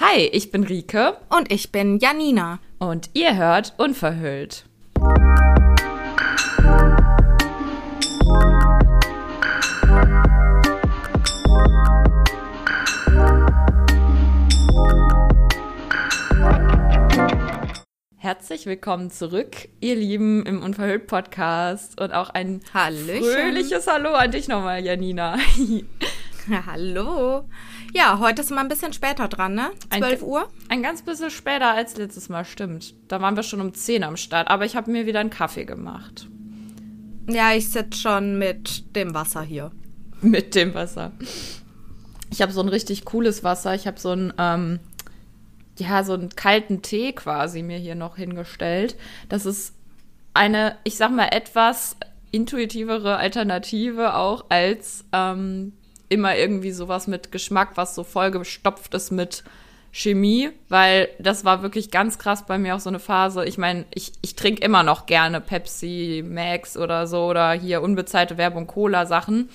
Hi, ich bin Rike. Und ich bin Janina. Und ihr hört Unverhüllt. Herzlich willkommen zurück, ihr Lieben, im Unverhüllt-Podcast. Und auch ein Hallöchen. fröhliches Hallo an dich nochmal, Janina. Hallo. Ja, heute ist mal ein bisschen später dran, ne? 12 Ein- Uhr. Ein ganz bisschen später als letztes Mal, stimmt. Da waren wir schon um 10 am Start, aber ich habe mir wieder einen Kaffee gemacht. Ja, ich sitze schon mit dem Wasser hier. Mit dem Wasser. Ich habe so ein richtig cooles Wasser. Ich habe so einen, ähm, ja, so einen kalten Tee quasi mir hier noch hingestellt. Das ist eine, ich sag mal, etwas intuitivere Alternative auch als ähm, immer irgendwie sowas mit Geschmack, was so vollgestopft ist mit Chemie, weil das war wirklich ganz krass bei mir auch so eine Phase. Ich meine, ich, ich trinke immer noch gerne Pepsi, Max oder so oder hier unbezahlte Werbung, Cola-Sachen.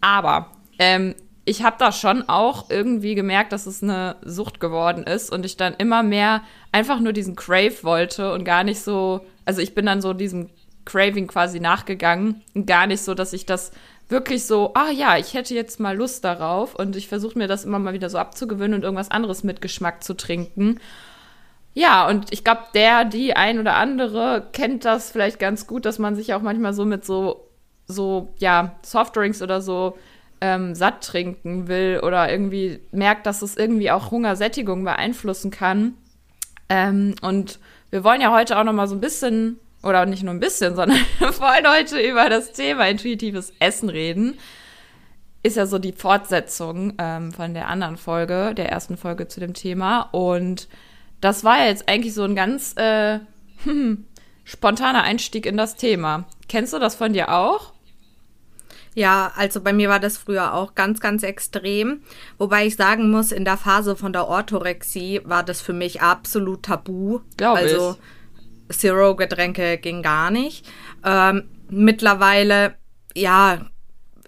Aber ähm, ich habe da schon auch irgendwie gemerkt, dass es eine Sucht geworden ist und ich dann immer mehr einfach nur diesen Crave wollte und gar nicht so, also ich bin dann so diesem Craving quasi nachgegangen und gar nicht so, dass ich das wirklich so, ah ja, ich hätte jetzt mal Lust darauf und ich versuche mir das immer mal wieder so abzugewöhnen und irgendwas anderes mit Geschmack zu trinken. Ja, und ich glaube, der, die ein oder andere kennt das vielleicht ganz gut, dass man sich auch manchmal so mit so, so, ja, Softdrinks oder so ähm, satt trinken will oder irgendwie merkt, dass es irgendwie auch Hungersättigung beeinflussen kann. Ähm, und wir wollen ja heute auch noch mal so ein bisschen, oder nicht nur ein bisschen, sondern wir wollen heute über das Thema intuitives Essen reden. Ist ja so die Fortsetzung ähm, von der anderen Folge, der ersten Folge zu dem Thema. Und das war ja jetzt eigentlich so ein ganz äh, spontaner Einstieg in das Thema. Kennst du das von dir auch? Ja, also bei mir war das früher auch ganz, ganz extrem. Wobei ich sagen muss, in der Phase von der Orthorexie war das für mich absolut tabu. Glaub also Zero-Getränke ging gar nicht. Ähm, mittlerweile, ja,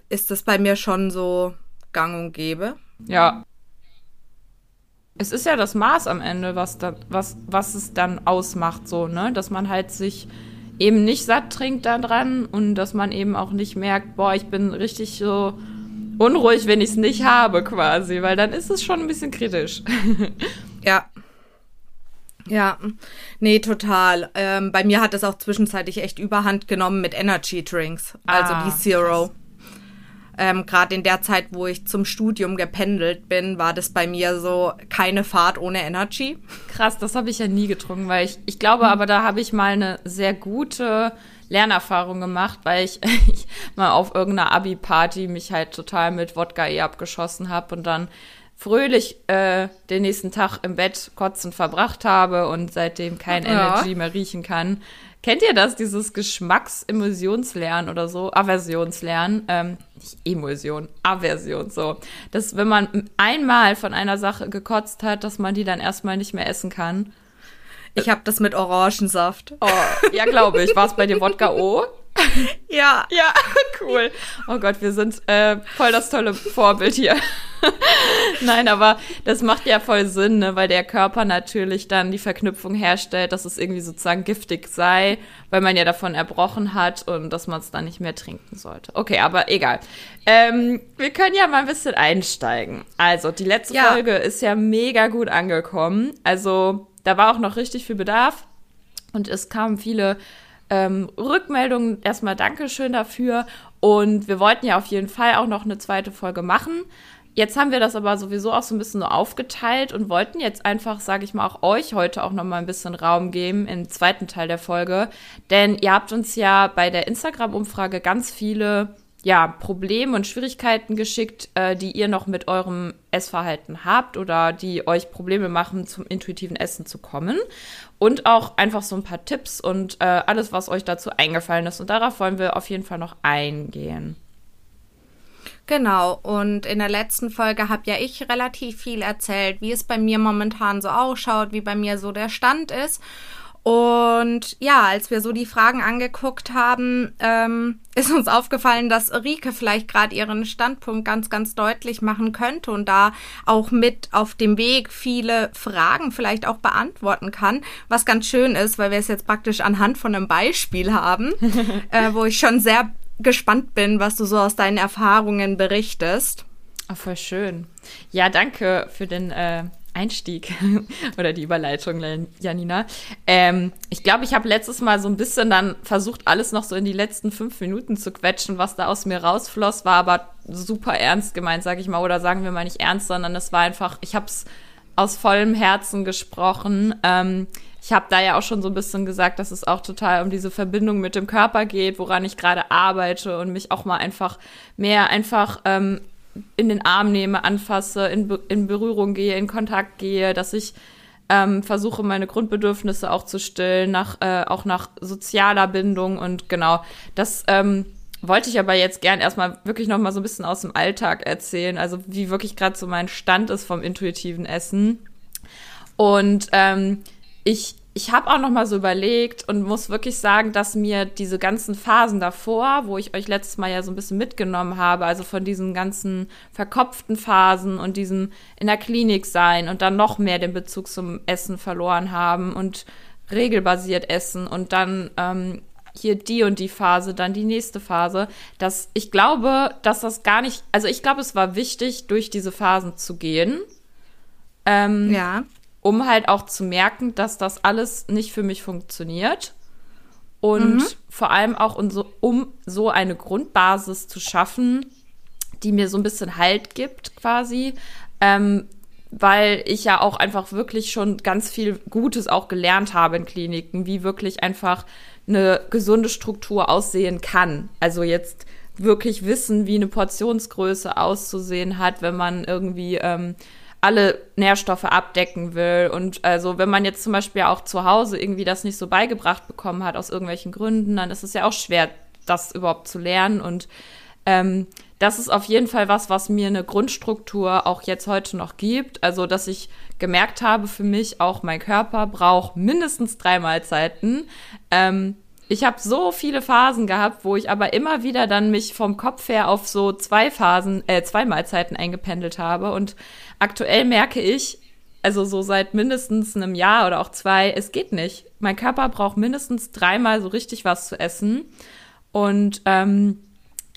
ist das bei mir schon so gang und gäbe. Ja. Es ist ja das Maß am Ende, was, da, was, was es dann ausmacht, so, ne? Dass man halt sich eben nicht satt trinkt da dran und dass man eben auch nicht merkt, boah, ich bin richtig so unruhig, wenn ich es nicht habe, quasi, weil dann ist es schon ein bisschen kritisch. Ja. Ja, nee, total. Ähm, bei mir hat es auch zwischenzeitlich echt überhand genommen mit Energy Drinks, also Ah, die Zero. Ähm, Gerade in der Zeit, wo ich zum Studium gependelt bin, war das bei mir so keine Fahrt ohne Energy. Krass, das habe ich ja nie getrunken, weil ich, ich glaube aber, da habe ich mal eine sehr gute Lernerfahrung gemacht, weil ich, ich mal auf irgendeiner Abi-Party mich halt total mit Wodka eh abgeschossen habe und dann fröhlich äh, den nächsten Tag im Bett kotzend verbracht habe und seitdem kein Ja. Energy mehr riechen kann. Kennt ihr das, dieses Geschmacksemulsionslernen oder so? Aversionslernen? Ähm, nicht Emulsion, Aversion, so. Dass, wenn man einmal von einer Sache gekotzt hat, dass man die dann erstmal nicht mehr essen kann. Ich habe das mit Orangensaft. Oh, ja, glaube ich. War es bei dir Wodka O? Ja. Ja, cool. Oh Gott, wir sind äh, voll das tolle Vorbild hier. Nein, aber das macht ja voll Sinn, ne? weil der Körper natürlich dann die Verknüpfung herstellt, dass es irgendwie sozusagen giftig sei, weil man ja davon erbrochen hat und dass man es dann nicht mehr trinken sollte. Okay, aber egal. Ähm, wir können ja mal ein bisschen einsteigen. Also, die letzte Ja. Folge ist ja mega gut angekommen. Also, da war auch noch richtig viel Bedarf und es kamen viele ähm, Rückmeldungen. Erstmal Dankeschön dafür. Und wir wollten ja auf jeden Fall auch noch eine zweite Folge machen. Jetzt haben wir das aber sowieso auch so ein bisschen so aufgeteilt und wollten jetzt einfach, sage ich mal, auch euch heute auch noch mal ein bisschen Raum geben im zweiten Teil der Folge. Denn ihr habt uns ja bei der Instagram-Umfrage ganz viele ja, Probleme und Schwierigkeiten geschickt, äh, die ihr noch mit eurem Essverhalten habt oder die euch Probleme machen, zum intuitiven Essen zu kommen. Und auch einfach so ein paar Tipps und äh, alles, was euch dazu eingefallen ist. Und darauf wollen wir auf jeden Fall noch eingehen. Genau, und in der letzten Folge habe ja ich relativ viel erzählt, wie es bei mir momentan so ausschaut, wie bei mir so der Stand ist. Und ja, als wir so die Fragen angeguckt haben, ähm, ist uns aufgefallen, dass Rike vielleicht gerade ihren Standpunkt ganz, ganz deutlich machen könnte und da auch mit auf dem Weg viele Fragen vielleicht auch beantworten kann, was ganz schön ist, weil wir es jetzt praktisch anhand von einem Beispiel haben, äh, wo ich schon sehr gespannt bin, was du so aus deinen Erfahrungen berichtest. Oh, voll schön. Ja, danke für den äh, Einstieg oder die Überleitung, Janina. Ähm, ich glaube, ich habe letztes Mal so ein bisschen dann versucht, alles noch so in die letzten fünf Minuten zu quetschen, was da aus mir rausfloss, war aber super ernst gemeint, sage ich mal, oder sagen wir mal nicht ernst, sondern es war einfach, ich habe es aus vollem Herzen gesprochen. Ähm, ich habe da ja auch schon so ein bisschen gesagt, dass es auch total um diese Verbindung mit dem Körper geht, woran ich gerade arbeite und mich auch mal einfach mehr einfach ähm, in den Arm nehme, anfasse, in, Be in Berührung gehe, in Kontakt gehe, dass ich ähm, versuche, meine Grundbedürfnisse auch zu stillen, nach, äh, auch nach sozialer Bindung und genau, das ähm, wollte ich aber jetzt gern erstmal wirklich noch mal so ein bisschen aus dem Alltag erzählen, also wie wirklich gerade so mein Stand ist vom intuitiven Essen. Und ähm, ich ich habe auch noch mal so überlegt und muss wirklich sagen, dass mir diese ganzen Phasen davor, wo ich euch letztes Mal ja so ein bisschen mitgenommen habe, also von diesen ganzen verkopften Phasen und diesem in der Klinik sein und dann noch mehr den Bezug zum Essen verloren haben und regelbasiert essen und dann ähm, hier die und die Phase, dann die nächste Phase, dass ich glaube, dass das gar nicht, also ich glaube, es war wichtig, durch diese Phasen zu gehen. Ähm, ja um halt auch zu merken, dass das alles nicht für mich funktioniert. Und mhm. vor allem auch um so, um so eine Grundbasis zu schaffen, die mir so ein bisschen Halt gibt, quasi. Ähm, weil ich ja auch einfach wirklich schon ganz viel Gutes auch gelernt habe in Kliniken, wie wirklich einfach eine gesunde Struktur aussehen kann. Also jetzt wirklich wissen, wie eine Portionsgröße auszusehen hat, wenn man irgendwie ähm, alle Nährstoffe abdecken will. Und also, wenn man jetzt zum Beispiel auch zu Hause irgendwie das nicht so beigebracht bekommen hat, aus irgendwelchen Gründen, dann ist es ja auch schwer, das überhaupt zu lernen. Und ähm, das ist auf jeden Fall was, was mir eine Grundstruktur auch jetzt heute noch gibt. Also, dass ich gemerkt habe, für mich auch mein Körper braucht mindestens drei Mahlzeiten. Ähm, ich habe so viele Phasen gehabt, wo ich aber immer wieder dann mich vom Kopf her auf so zwei Phasen, äh, zwei Mahlzeiten eingependelt habe. Und aktuell merke ich, also so seit mindestens einem Jahr oder auch zwei, es geht nicht. Mein Körper braucht mindestens dreimal so richtig was zu essen. Und ähm,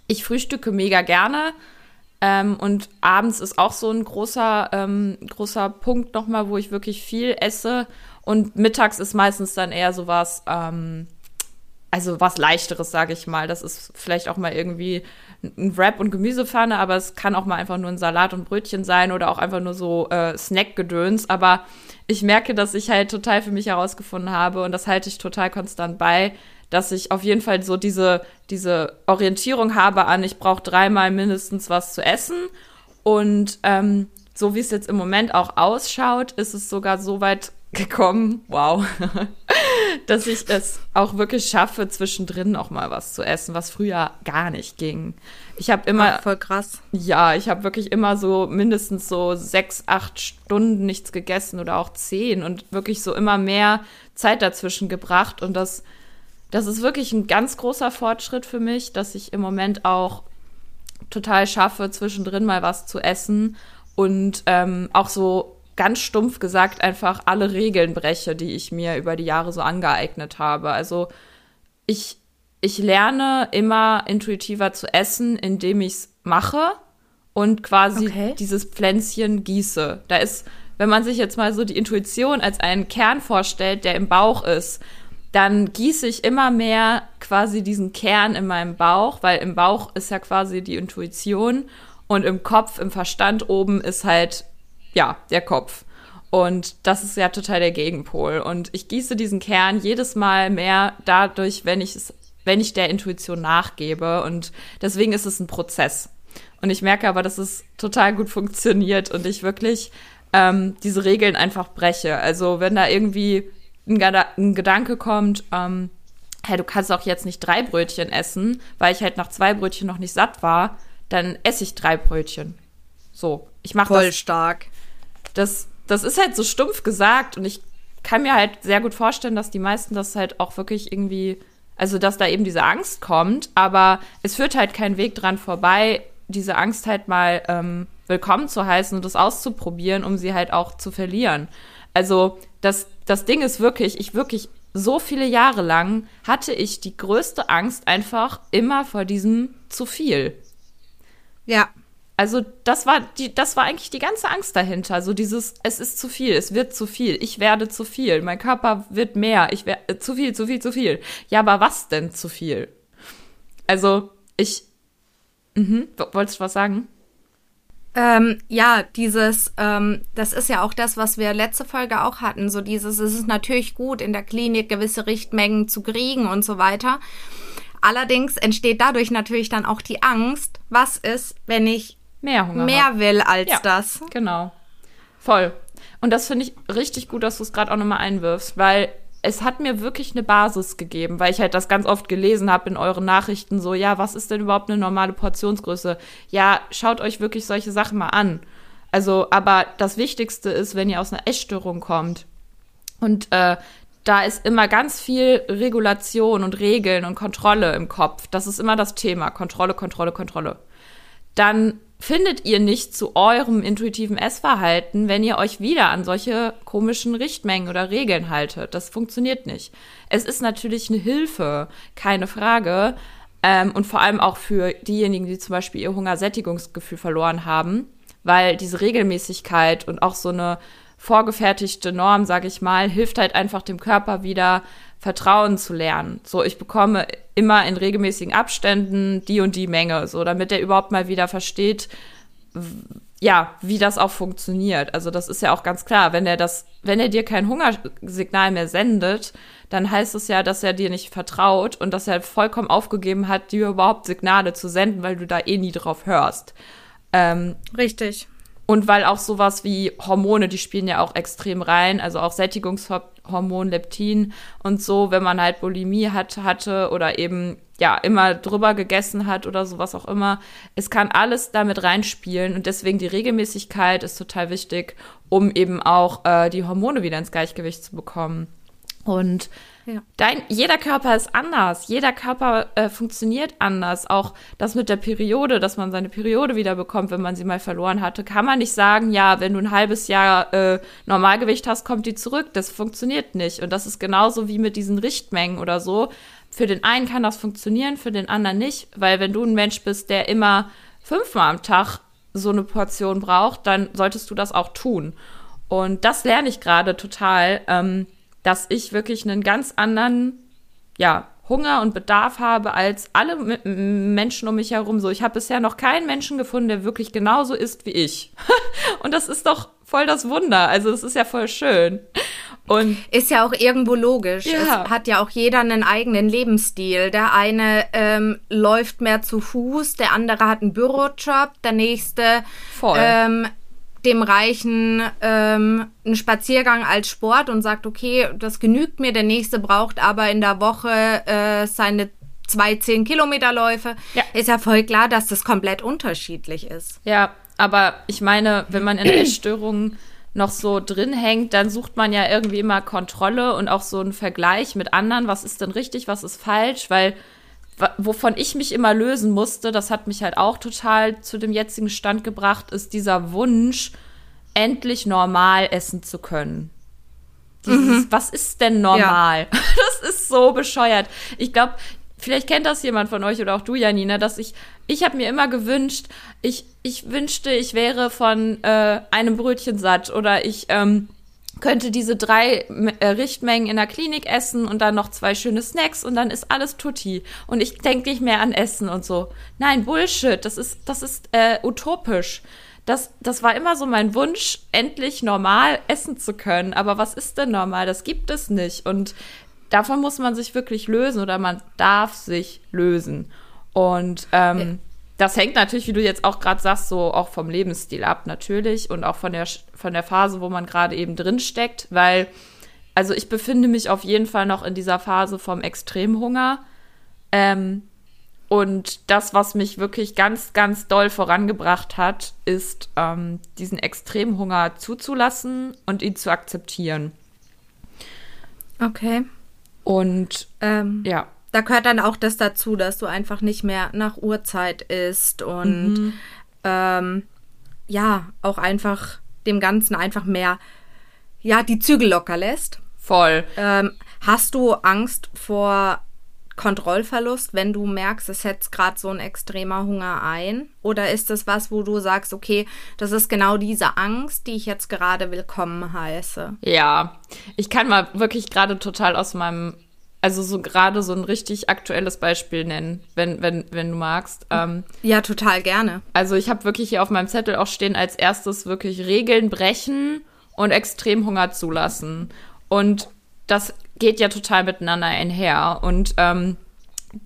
ich frühstücke mega gerne. Ähm, und abends ist auch so ein großer, ähm, großer Punkt nochmal, wo ich wirklich viel esse. Und mittags ist meistens dann eher sowas, ähm, also was leichteres, sage ich mal. Das ist vielleicht auch mal irgendwie ein Wrap und Gemüsepfanne, aber es kann auch mal einfach nur ein Salat und Brötchen sein oder auch einfach nur so äh, Snackgedöns. Aber ich merke, dass ich halt total für mich herausgefunden habe und das halte ich total konstant bei, dass ich auf jeden Fall so diese, diese Orientierung habe an, ich brauche dreimal mindestens was zu essen. Und ähm, so wie es jetzt im Moment auch ausschaut, ist es sogar so weit gekommen, wow, dass ich es auch wirklich schaffe, zwischendrin auch mal was zu essen, was früher gar nicht ging. Ich habe immer. Ach, voll krass. Ja, ich habe wirklich immer so mindestens so sechs, acht Stunden nichts gegessen oder auch zehn und wirklich so immer mehr Zeit dazwischen gebracht. Und das, das ist wirklich ein ganz großer Fortschritt für mich, dass ich im Moment auch total schaffe, zwischendrin mal was zu essen und ähm, auch so ganz stumpf gesagt einfach alle Regeln breche, die ich mir über die Jahre so angeeignet habe. Also ich, ich lerne immer intuitiver zu essen, indem ich es mache und quasi okay. dieses Pflänzchen gieße. Da ist, wenn man sich jetzt mal so die Intuition als einen Kern vorstellt, der im Bauch ist, dann gieße ich immer mehr quasi diesen Kern in meinem Bauch, weil im Bauch ist ja quasi die Intuition und im Kopf, im Verstand oben ist halt ja, der Kopf. Und das ist ja total der Gegenpol. Und ich gieße diesen Kern jedes Mal mehr dadurch, wenn ich es, wenn ich der Intuition nachgebe. Und deswegen ist es ein Prozess. Und ich merke aber, dass es total gut funktioniert und ich wirklich ähm, diese Regeln einfach breche. Also wenn da irgendwie ein, ein Gedanke kommt, ähm, hey, du kannst auch jetzt nicht drei Brötchen essen, weil ich halt nach zwei Brötchen noch nicht satt war, dann esse ich drei Brötchen. So, ich mache das. Voll stark das, das ist halt so stumpf gesagt und ich kann mir halt sehr gut vorstellen, dass die meisten das halt auch wirklich irgendwie, also dass da eben diese Angst kommt, aber es führt halt kein Weg dran vorbei, diese Angst halt mal ähm, willkommen zu heißen und das auszuprobieren, um sie halt auch zu verlieren. Also das, das Ding ist wirklich, ich wirklich so viele Jahre lang hatte ich die größte Angst einfach immer vor diesem zu viel. Ja. Also das war die, das war eigentlich die ganze Angst dahinter. So dieses, es ist zu viel, es wird zu viel, ich werde zu viel, mein Körper wird mehr, ich werde äh, zu viel, zu viel, zu viel. Ja, aber was denn zu viel? Also ich, mhm, wolltest du was sagen? Ähm, ja, dieses, ähm, das ist ja auch das, was wir letzte Folge auch hatten. So dieses, es ist natürlich gut, in der Klinik gewisse Richtmengen zu kriegen und so weiter. Allerdings entsteht dadurch natürlich dann auch die Angst, was ist, wenn ich mehr, Hunger mehr hab. will als ja, das. Genau. Voll. Und das finde ich richtig gut, dass du es gerade auch nochmal einwirfst, weil es hat mir wirklich eine Basis gegeben, weil ich halt das ganz oft gelesen habe in euren Nachrichten, so, ja, was ist denn überhaupt eine normale Portionsgröße? Ja, schaut euch wirklich solche Sachen mal an. Also, aber das Wichtigste ist, wenn ihr aus einer Essstörung kommt und äh, da ist immer ganz viel Regulation und Regeln und Kontrolle im Kopf. Das ist immer das Thema. Kontrolle, Kontrolle, Kontrolle. Dann findet ihr nicht zu eurem intuitiven Essverhalten, wenn ihr euch wieder an solche komischen Richtmengen oder Regeln haltet. Das funktioniert nicht. Es ist natürlich eine Hilfe, keine Frage. Ähm, und vor allem auch für diejenigen, die zum Beispiel ihr Hungersättigungsgefühl verloren haben, weil diese Regelmäßigkeit und auch so eine vorgefertigte Norm, sage ich mal, hilft halt einfach dem Körper wieder Vertrauen zu lernen. So, ich bekomme immer in regelmäßigen Abständen die und die Menge, so, damit er überhaupt mal wieder versteht, ja, wie das auch funktioniert. Also das ist ja auch ganz klar, wenn er das, wenn er dir kein Hungersignal mehr sendet, dann heißt es ja, dass er dir nicht vertraut und dass er vollkommen aufgegeben hat, dir überhaupt Signale zu senden, weil du da eh nie drauf hörst. Ähm, Richtig. Und weil auch sowas wie Hormone, die spielen ja auch extrem rein, also auch Sättigungshormon, Leptin und so, wenn man halt Bulimie hat, hatte oder eben ja immer drüber gegessen hat oder sowas auch immer. Es kann alles damit reinspielen und deswegen die Regelmäßigkeit ist total wichtig, um eben auch äh, die Hormone wieder ins Gleichgewicht zu bekommen. Und ja. Dein, jeder Körper ist anders. Jeder Körper äh, funktioniert anders. Auch das mit der Periode, dass man seine Periode wieder bekommt, wenn man sie mal verloren hatte, kann man nicht sagen, ja, wenn du ein halbes Jahr äh, Normalgewicht hast, kommt die zurück. Das funktioniert nicht. Und das ist genauso wie mit diesen Richtmengen oder so. Für den einen kann das funktionieren, für den anderen nicht. Weil wenn du ein Mensch bist, der immer fünfmal am Tag so eine Portion braucht, dann solltest du das auch tun. Und das lerne ich gerade total. Ähm, dass ich wirklich einen ganz anderen, ja, Hunger und Bedarf habe als alle Menschen um mich herum. So, ich habe bisher noch keinen Menschen gefunden, der wirklich genauso ist wie ich. und das ist doch voll das Wunder. Also es ist ja voll schön. Und ist ja auch irgendwo logisch. Ja. Es hat ja auch jeder einen eigenen Lebensstil. Der eine ähm, läuft mehr zu Fuß, der andere hat einen Bürojob, der nächste voll. Ähm, dem Reichen ähm, einen Spaziergang als Sport und sagt, okay, das genügt mir, der nächste braucht aber in der Woche äh, seine zwei zehn Kilometer Läufe. Ja. Ist ja voll klar, dass das komplett unterschiedlich ist. Ja, aber ich meine, wenn man in Essstörungen noch so drin hängt, dann sucht man ja irgendwie immer Kontrolle und auch so einen Vergleich mit anderen. Was ist denn richtig, was ist falsch? Weil wovon ich mich immer lösen musste, das hat mich halt auch total zu dem jetzigen Stand gebracht, ist dieser Wunsch, endlich normal essen zu können. Dieses, mhm. Was ist denn normal? Ja. Das ist so bescheuert. Ich glaube, vielleicht kennt das jemand von euch oder auch du, Janina, dass ich, ich habe mir immer gewünscht, ich, ich wünschte, ich wäre von äh, einem Brötchen satt oder ich ähm, könnte diese drei äh, Richtmengen in der Klinik essen und dann noch zwei schöne Snacks und dann ist alles tutti. Und ich denke nicht mehr an Essen und so. Nein, Bullshit, das ist, das ist äh, utopisch. Das, das war immer so mein Wunsch, endlich normal essen zu können. Aber was ist denn normal? Das gibt es nicht. Und davon muss man sich wirklich lösen oder man darf sich lösen. Und ähm, das hängt natürlich, wie du jetzt auch gerade sagst, so auch vom Lebensstil ab, natürlich. Und auch von der, von der Phase, wo man gerade eben drin steckt. Weil, also ich befinde mich auf jeden Fall noch in dieser Phase vom Extremhunger. Ähm, und das, was mich wirklich ganz, ganz doll vorangebracht hat, ist, ähm, diesen Extremhunger zuzulassen und ihn zu akzeptieren. Okay. Und Ähm, ja, Da gehört dann auch das dazu, dass du einfach nicht mehr nach Uhrzeit isst und Mhm. ähm, ja, auch einfach dem Ganzen einfach mehr, ja, die Zügel locker lässt. voll. Ähm, hast du Angst vor Kontrollverlust, wenn du merkst, es setzt gerade so ein extremer Hunger ein? Oder ist das was, wo du sagst, okay, das ist genau diese Angst, die ich jetzt gerade willkommen heiße? Ja, ich kann mal wirklich gerade total aus meinem, also so gerade so ein richtig aktuelles Beispiel nennen, wenn, wenn, wenn du magst. Ähm, Ja, total gerne. also ich habe wirklich hier auf meinem Zettel auch stehen als erstes wirklich Regeln brechen und Extremhunger zulassen. Und das geht ja total miteinander einher. Und ähm,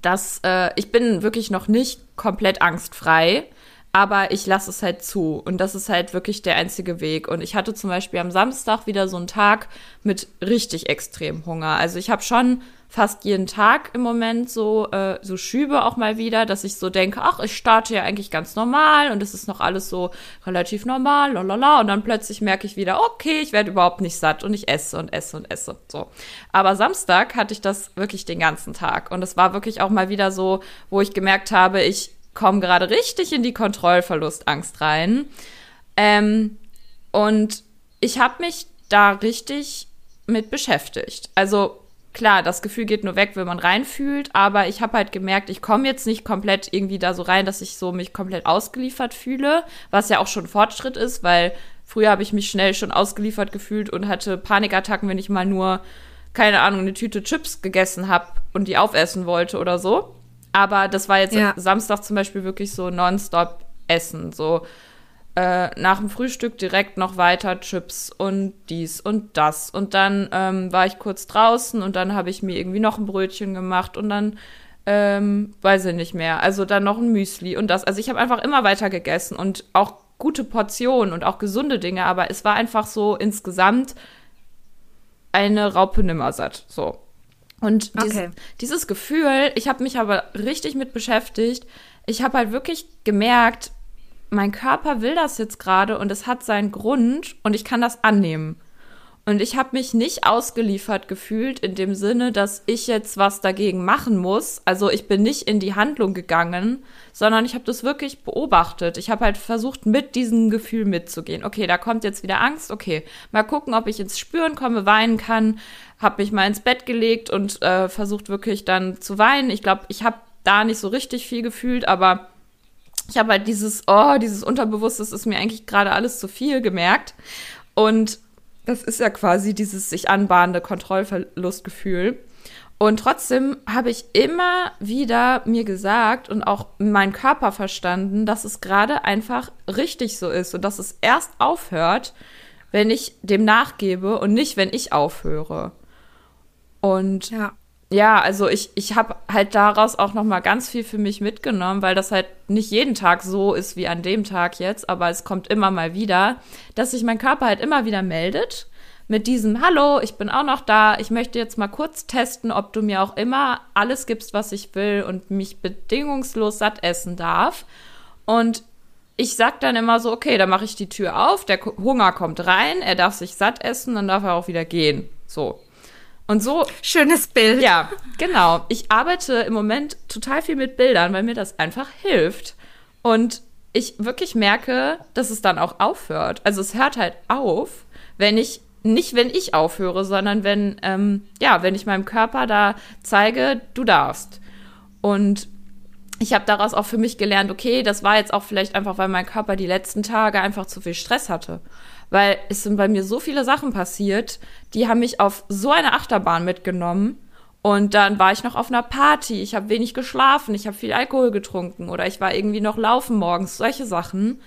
das, äh, ich bin wirklich noch nicht komplett angstfrei, aber ich lasse es halt zu. Und das ist halt wirklich der einzige Weg. Und ich hatte zum Beispiel am Samstag wieder so einen Tag mit richtig extrem Hunger. Also ich habe schon fast jeden Tag im Moment so, äh, so Schübe auch mal wieder, dass ich so denke, ach, ich starte ja eigentlich ganz normal und es ist noch alles so relativ normal, lalala. Und dann plötzlich merke ich wieder, okay, ich werde überhaupt nicht satt und ich esse und esse und esse. So. Aber Samstag hatte ich das wirklich den ganzen Tag. Und es war wirklich auch mal wieder so, wo ich gemerkt habe, ich komme gerade richtig in die Kontrollverlustangst rein. Ähm, und ich habe mich da richtig mit beschäftigt. Also klar, das Gefühl geht nur weg, wenn man reinfühlt, aber ich habe halt gemerkt, ich komme jetzt nicht komplett irgendwie da so rein, dass ich so mich komplett ausgeliefert fühle, was ja auch schon Fortschritt ist, weil früher habe ich mich schnell schon ausgeliefert gefühlt und hatte Panikattacken, wenn ich mal nur keine Ahnung, eine Tüte Chips gegessen habe und die aufessen wollte oder so. Aber das war jetzt Ja. Samstag zum Beispiel wirklich so nonstop Essen. So äh, nach dem Frühstück direkt noch weiter Chips und dies und das. Und dann ähm, war ich kurz draußen und dann habe ich mir irgendwie noch ein Brötchen gemacht und dann ähm, weiß ich nicht mehr. Also dann noch ein Müsli und das. Also ich habe einfach immer weiter gegessen und auch gute Portionen und auch gesunde Dinge, aber es war einfach so insgesamt eine Raupe nimmersatt. So. Und dies, Okay. dieses Gefühl, ich habe mich aber richtig mit beschäftigt. Ich habe halt wirklich gemerkt, mein Körper will das jetzt gerade und es hat seinen Grund und ich kann das annehmen. Und ich habe mich nicht ausgeliefert gefühlt in dem Sinne, dass ich jetzt was dagegen machen muss. Also ich bin nicht in die Handlung gegangen, sondern ich habe das wirklich beobachtet. Ich habe halt versucht, mit diesem Gefühl mitzugehen. Okay, da kommt jetzt wieder Angst. Okay, mal gucken, ob ich ins Spüren komme, weinen kann. Habe mich mal ins Bett gelegt und äh, versucht wirklich dann zu weinen. Ich glaube, ich habe da nicht so richtig viel gefühlt, aber ich habe halt dieses, oh, dieses Unterbewusste, das ist mir eigentlich gerade alles zu viel gemerkt. Und das ist ja quasi dieses sich anbahnende Kontrollverlustgefühl. Und trotzdem habe ich immer wieder mir gesagt und auch mein Körper verstanden, dass es gerade einfach richtig so ist und dass es erst aufhört, wenn ich dem nachgebe und nicht, wenn ich aufhöre. Und Ja. Ja, also ich, ich habe halt daraus auch noch mal ganz viel für mich mitgenommen, weil das halt nicht jeden Tag so ist wie an dem Tag jetzt, aber es kommt immer mal wieder, dass sich mein Körper halt immer wieder meldet mit diesem Hallo, ich bin auch noch da, ich möchte jetzt mal kurz testen, ob du mir auch immer alles gibst, was ich will und mich bedingungslos satt essen darf. Und ich sag dann immer so, okay, dann mache ich die Tür auf, der Hunger kommt rein, er darf sich satt essen, dann darf er auch wieder gehen. So. Und so Schönes Bild. ja, genau. Ich arbeite im Moment total viel mit Bildern, weil mir das einfach hilft. Und ich wirklich merke, dass es dann auch aufhört. Also es hört halt auf, wenn ich, nicht wenn ich aufhöre, sondern wenn, ähm, ja, wenn ich meinem Körper da zeige, du darfst. Und ich habe daraus auch für mich gelernt, okay, das war jetzt auch vielleicht einfach, weil mein Körper die letzten Tage einfach zu viel Stress hatte. Weil es sind bei mir so viele Sachen passiert, die haben mich auf so eine Achterbahn mitgenommen. Und dann war ich noch auf einer Party, ich habe wenig geschlafen, ich habe viel Alkohol getrunken oder ich war irgendwie noch laufen morgens, solche Sachen.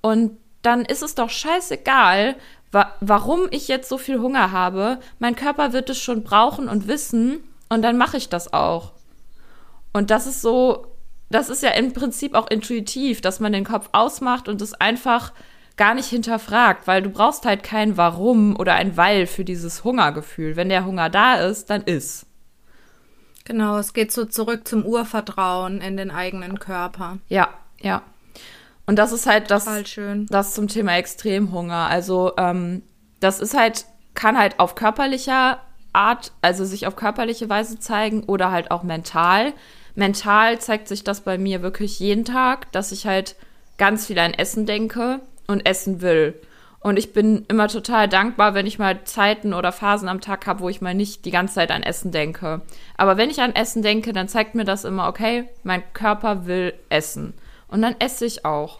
Und dann ist es doch scheißegal, wa warum ich jetzt so viel Hunger habe. Mein Körper wird es schon brauchen und wissen und dann mache ich das auch. Und das ist so, das ist ja im Prinzip auch intuitiv, dass man den Kopf ausmacht und es einfach gar nicht hinterfragt, weil du brauchst halt kein Warum oder ein Weil für dieses Hungergefühl. Wenn der Hunger da ist, dann ist. Genau, es geht so zurück zum Urvertrauen in den eigenen Körper. Ja, ja. Und das ist halt das, das zum Thema Extremhunger. Also ähm, das ist halt, kann halt auf körperlicher Art, also sich auf körperliche Weise zeigen oder halt auch mental. Mental zeigt sich das bei mir wirklich jeden Tag, dass ich halt ganz viel an Essen denke und essen will. Und ich bin immer total dankbar, wenn ich mal Zeiten oder Phasen am Tag habe, wo ich mal nicht die ganze Zeit an Essen denke. Aber wenn ich an Essen denke, dann zeigt mir das immer, okay, mein Körper will essen. Und dann esse ich auch.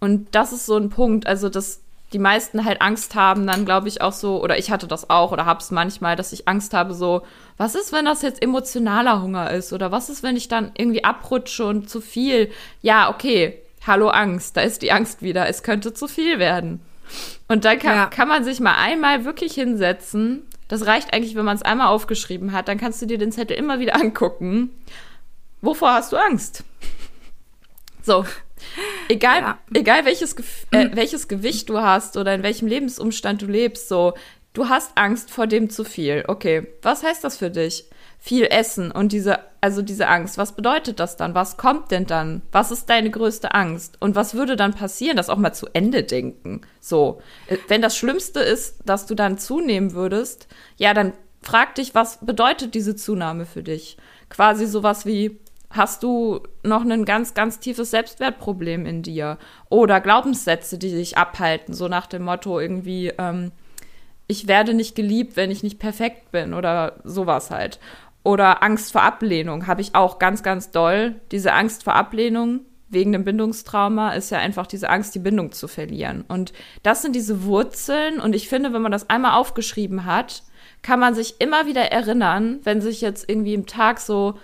Und das ist so ein Punkt, also dass die meisten halt Angst haben, dann glaube ich auch so, oder ich hatte das auch oder habe es manchmal, dass ich Angst habe, so, was ist, wenn das jetzt emotionaler Hunger ist? Oder was ist, wenn ich dann irgendwie abrutsche und zu viel? Ja, okay, hallo Angst, da ist die Angst wieder, es könnte zu viel werden. Und dann kann, ja. kann man sich mal einmal wirklich hinsetzen. Das reicht eigentlich, wenn man es einmal aufgeschrieben hat. Dann kannst du dir den Zettel immer wieder angucken. Wovor hast du Angst? So. Egal, ja. egal welches, äh, welches Gewicht du hast oder in welchem Lebensumstand du lebst, so, du hast Angst vor dem zu viel. Okay, was heißt das für dich? Viel essen und diese, also diese Angst, was bedeutet das dann? Was kommt denn dann? Was ist deine größte Angst? Und was würde dann passieren? Das auch mal zu Ende denken. So. Wenn das Schlimmste ist, dass du dann zunehmen würdest, ja, dann frag dich, was bedeutet diese Zunahme für dich? Quasi sowas wie, hast du noch ein ganz, ganz tiefes Selbstwertproblem in dir? Oder Glaubenssätze, die dich abhalten, so nach dem Motto irgendwie, ähm, ich werde nicht geliebt, wenn ich nicht perfekt bin oder sowas halt. Oder Angst vor Ablehnung habe ich auch ganz, ganz doll. Diese Angst vor Ablehnung wegen dem Bindungstrauma ist ja einfach diese Angst, die Bindung zu verlieren. Und das sind diese Wurzeln. Und ich finde, wenn man das einmal aufgeschrieben hat, kann man sich immer wieder erinnern, wenn sich jetzt irgendwie im Tag so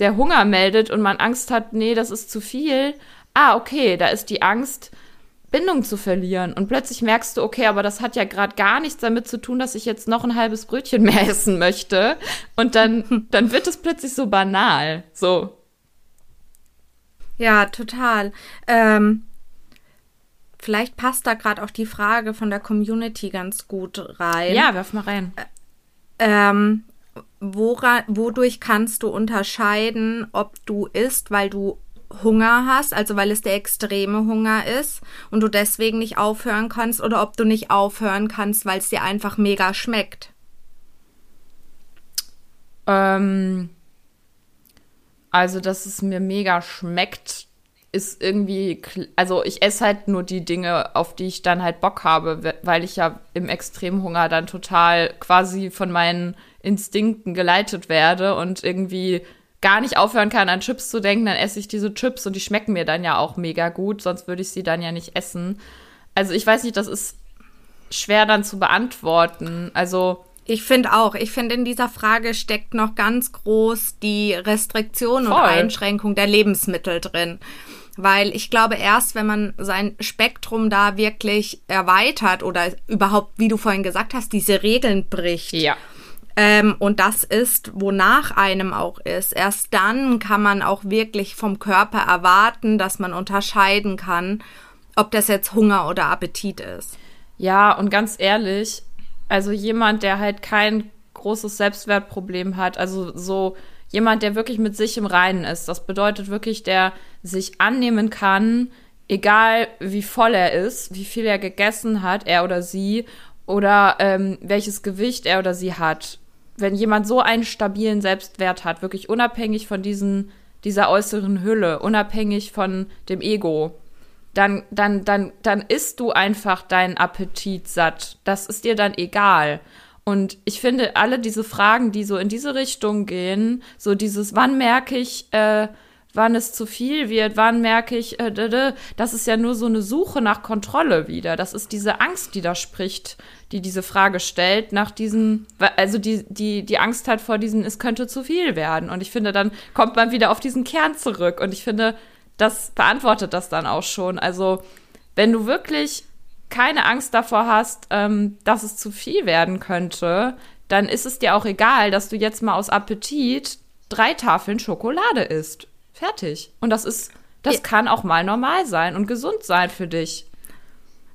der Hunger meldet und man Angst hat, nee, das ist zu viel. Ah, okay, da ist die Angst, Bindung zu verlieren. Und plötzlich merkst du, okay, aber das hat ja gerade gar nichts damit zu tun, dass ich jetzt noch ein halbes Brötchen mehr essen möchte. Und dann, dann wird es plötzlich so banal. So. Ja, total. Ähm, vielleicht passt da gerade auch die Frage von der Community ganz gut rein. Ja, werf mal rein. Ähm, wora, wodurch kannst du unterscheiden, ob du isst, weil du Hunger hast, also weil es der extreme Hunger ist und du deswegen nicht aufhören kannst oder ob du nicht aufhören kannst, weil es dir einfach mega schmeckt. Ähm, also, dass es mir mega schmeckt, ist irgendwie, also ich esse halt nur die Dinge, auf die ich dann halt Bock habe, weil ich ja im Extremhunger dann total quasi von meinen Instinkten geleitet werde und irgendwie gar nicht aufhören kann, an Chips zu denken, dann esse ich diese Chips und die schmecken mir dann ja auch mega gut, sonst würde ich sie dann ja nicht essen. Also ich weiß nicht, das ist schwer dann zu beantworten. Also ich finde auch, ich finde in dieser Frage steckt noch ganz groß die Restriktion voll. und Einschränkung der Lebensmittel drin. Weil ich glaube, erst wenn man sein Spektrum da wirklich erweitert oder überhaupt, wie du vorhin gesagt hast, diese Regeln bricht, ja ähm, und das ist, wonach einem auch ist. Erst dann kann man auch wirklich vom Körper erwarten, dass man unterscheiden kann, ob das jetzt Hunger oder Appetit ist. Ja, und ganz ehrlich, also jemand, der halt kein großes Selbstwertproblem hat, also so jemand, der wirklich mit sich im Reinen ist, das bedeutet wirklich, der sich annehmen kann, egal wie voll er ist, wie viel er gegessen hat, er oder sie, oder ähm, welches Gewicht er oder sie hat wenn jemand so einen stabilen Selbstwert hat, wirklich unabhängig von diesen, dieser äußeren Hülle, unabhängig von dem Ego, dann, dann, dann, dann isst du einfach deinen Appetit satt. Das ist dir dann egal. Und ich finde, alle diese Fragen, die so in diese Richtung gehen, so dieses, wann merke ich, äh, wann es zu viel wird, wann merke ich, äh, das ist ja nur so eine Suche nach Kontrolle wieder. Das ist diese Angst, die da spricht, die diese Frage stellt, nach diesen, also die, die, die Angst hat vor diesen, es könnte zu viel werden. Und ich finde, dann kommt man wieder auf diesen Kern zurück. Und ich finde, das beantwortet das dann auch schon. Also, wenn du wirklich keine Angst davor hast, ähm, dass es zu viel werden könnte, dann ist es dir auch egal, dass du jetzt mal aus Appetit drei Tafeln Schokolade isst. Fertig. Und das ist, das ja. kann auch mal normal sein und gesund sein für dich.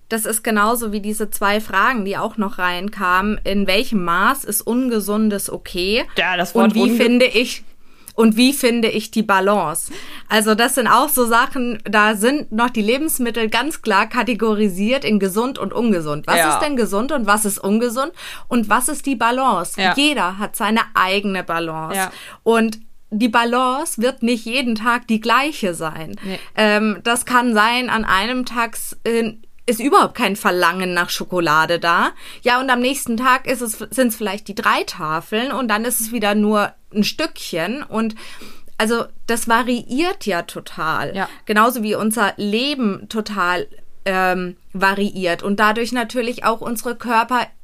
Das ist genauso wie diese zwei Fragen, die auch noch reinkamen. In welchem Maß ist Ungesundes okay? Ja, das Wort Und wie finde ich, und wie finde ich die Balance? Also das sind auch so Sachen, da sind noch die Lebensmittel ganz klar kategorisiert in gesund und ungesund. Was Ja. ist denn gesund und was ist ungesund und was ist die Balance? Ja. Jeder hat seine eigene Balance. Ja. Und die Balance wird nicht jeden Tag die gleiche sein. Nee. Ähm, das kann sein, an einem Tag äh, ist überhaupt kein Verlangen nach Schokolade da. Ja, und am nächsten Tag ist es, sind es vielleicht die drei Tafeln und dann ist es wieder nur ein Stückchen und also das variiert ja total. Ja. Genauso wie unser Leben total ähm, variiert und dadurch natürlich auch unsere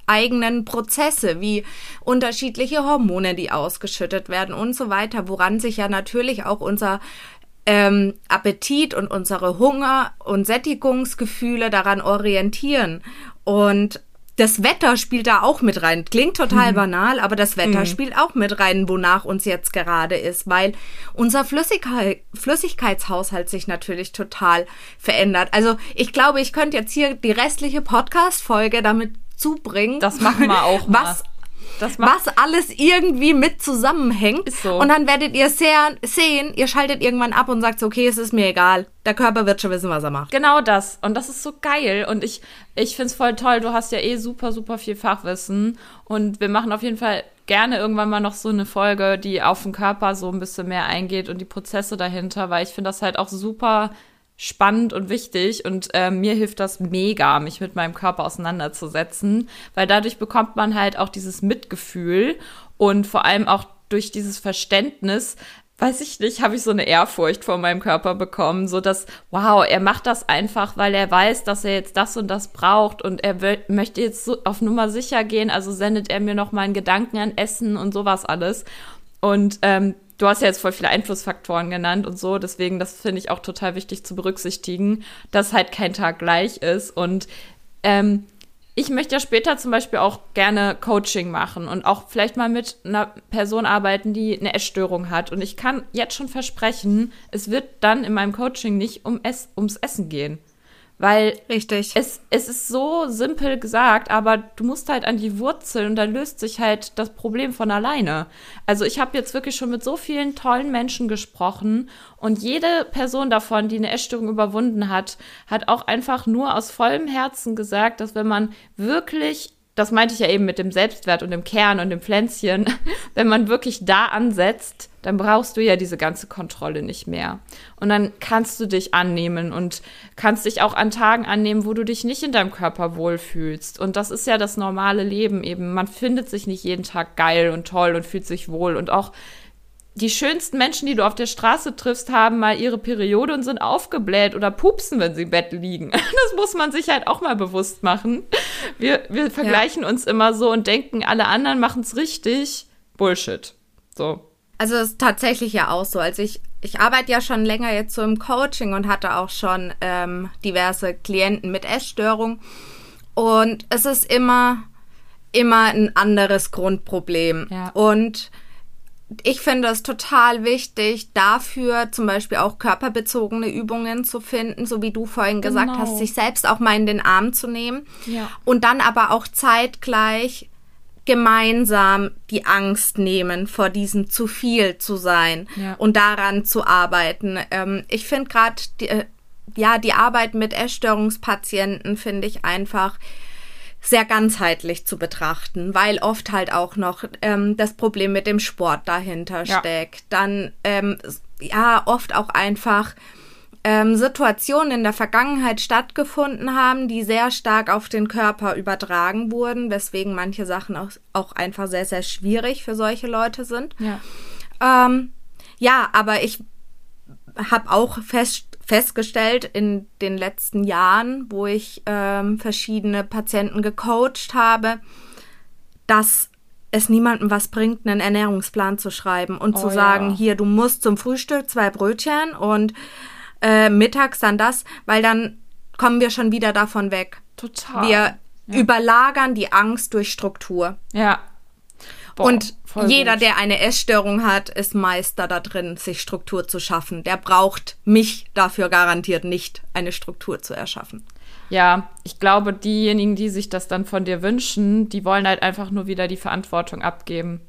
körpereigenen Prozesse wie unterschiedliche Hormone, die ausgeschüttet werden und so weiter, woran sich ja natürlich auch unser ähm, Appetit und unsere Hunger- und Sättigungsgefühle daran orientieren. Und das Wetter spielt da auch mit rein. Klingt total banal, aber das Wetter spielt auch mit rein, wonach uns jetzt gerade ist, weil unser Flüssigkeit, Flüssigkeitshaushalt sich natürlich total verändert. Also ich glaube, ich könnte jetzt hier die restliche Podcast-Folge damit zubringen. Das machen wir auch mal. Was was alles irgendwie mit zusammenhängt. So. Und dann werdet ihr sehr, sehen, ihr schaltet irgendwann ab und sagt so, okay, es ist mir egal. Der Körper wird schon wissen, was er macht. Genau das. Und das ist so geil. Und ich, ich finde es voll toll. Du hast ja eh super, super viel Fachwissen. Und wir machen auf jeden Fall gerne irgendwann mal noch so eine Folge, die auf den Körper so ein bisschen mehr eingeht und die Prozesse dahinter, weil ich finde das halt auch super spannend und wichtig und äh, mir hilft das mega, mich mit meinem Körper auseinanderzusetzen, weil dadurch bekommt man halt auch dieses Mitgefühl und vor allem auch durch dieses Verständnis, weiß ich nicht, habe ich so eine Ehrfurcht vor meinem Körper bekommen, so dass, wow, er macht das einfach, weil er weiß, dass er jetzt das und das braucht und er will, möchte jetzt so auf Nummer sicher gehen, also sendet er mir noch mal einen Gedanken an Essen und sowas alles. Und ähm, du hast ja jetzt voll viele Einflussfaktoren genannt und so, deswegen, das finde ich auch total wichtig zu berücksichtigen, dass halt kein Tag gleich ist und ähm, ich möchte ja später zum Beispiel auch gerne Coaching machen und auch vielleicht mal mit einer Person arbeiten, die eine Essstörung hat. Und ich kann jetzt schon versprechen, es wird dann in meinem Coaching nicht um Ess ums Essen gehen. Weil Richtig. es, es ist so simpel gesagt, aber du musst halt an die Wurzel und dann löst sich halt das Problem von alleine. Also ich habe jetzt wirklich schon mit so vielen tollen Menschen gesprochen und jede Person davon, die eine Essstörung überwunden hat, hat auch einfach nur aus vollem Herzen gesagt, dass wenn man wirklich das meinte ich ja eben mit dem Selbstwert und dem Kern und dem Pflänzchen. Wenn man wirklich da ansetzt, dann brauchst du ja diese ganze Kontrolle nicht mehr. Und dann kannst du dich annehmen und kannst dich auch an Tagen annehmen, wo du dich nicht in deinem Körper wohlfühlst. Und das ist ja das normale Leben eben. Man findet sich nicht jeden Tag geil und toll und fühlt sich wohl. Und auch die schönsten Menschen, die du auf der Straße triffst, haben mal ihre Periode und sind aufgebläht oder pupsen, wenn sie im Bett liegen. Das muss man sich halt auch mal bewusst machen. Wir, wir vergleichen uns immer so und denken, alle anderen machen es richtig. Bullshit. So. Also es ist tatsächlich ja auch so. Also ich, ich arbeite ja schon länger jetzt so im Coaching und hatte auch schon ähm, diverse Klienten mit Essstörung. Und es ist immer, immer ein anderes Grundproblem. Ja. Und ich finde es total wichtig, dafür zum Beispiel auch körperbezogene Übungen zu finden, so wie du vorhin gesagt Genau. hast, sich selbst auch mal in den Arm zu nehmen. Ja. Und dann aber auch zeitgleich gemeinsam die Angst nehmen, vor diesem zu viel zu sein Ja. und daran zu arbeiten. Ähm, ich finde gerade die, äh, ja die Arbeit mit Essstörungspatienten finde ich einfach sehr ganzheitlich zu betrachten, weil oft halt auch noch ähm, das Problem mit dem Sport dahinter Ja. steckt. Dann ähm, ja oft auch einfach ähm, Situationen in der Vergangenheit stattgefunden haben, die sehr stark auf den Körper übertragen wurden, weswegen manche Sachen auch, auch einfach sehr, sehr schwierig für solche Leute sind. Ja. Ähm, ja, aber ich habe auch fest, festgestellt in den letzten Jahren, wo ich ähm, verschiedene Patienten gecoacht habe, dass es niemandem was bringt, einen Ernährungsplan zu schreiben und Oh zu ja. sagen, hier, du musst zum Frühstück zwei Brötchen und äh, mittags dann das, weil dann kommen wir schon wieder davon weg. Total. Wir überlagern die Angst durch Struktur. Ja. Boah, Und jeder, gut. der eine Essstörung hat, ist Meister da drin, sich Struktur zu schaffen. Der braucht mich dafür garantiert nicht, eine Struktur zu erschaffen. Ja, ich glaube, diejenigen, die sich das dann von dir wünschen, die wollen halt einfach nur wieder die Verantwortung abgeben.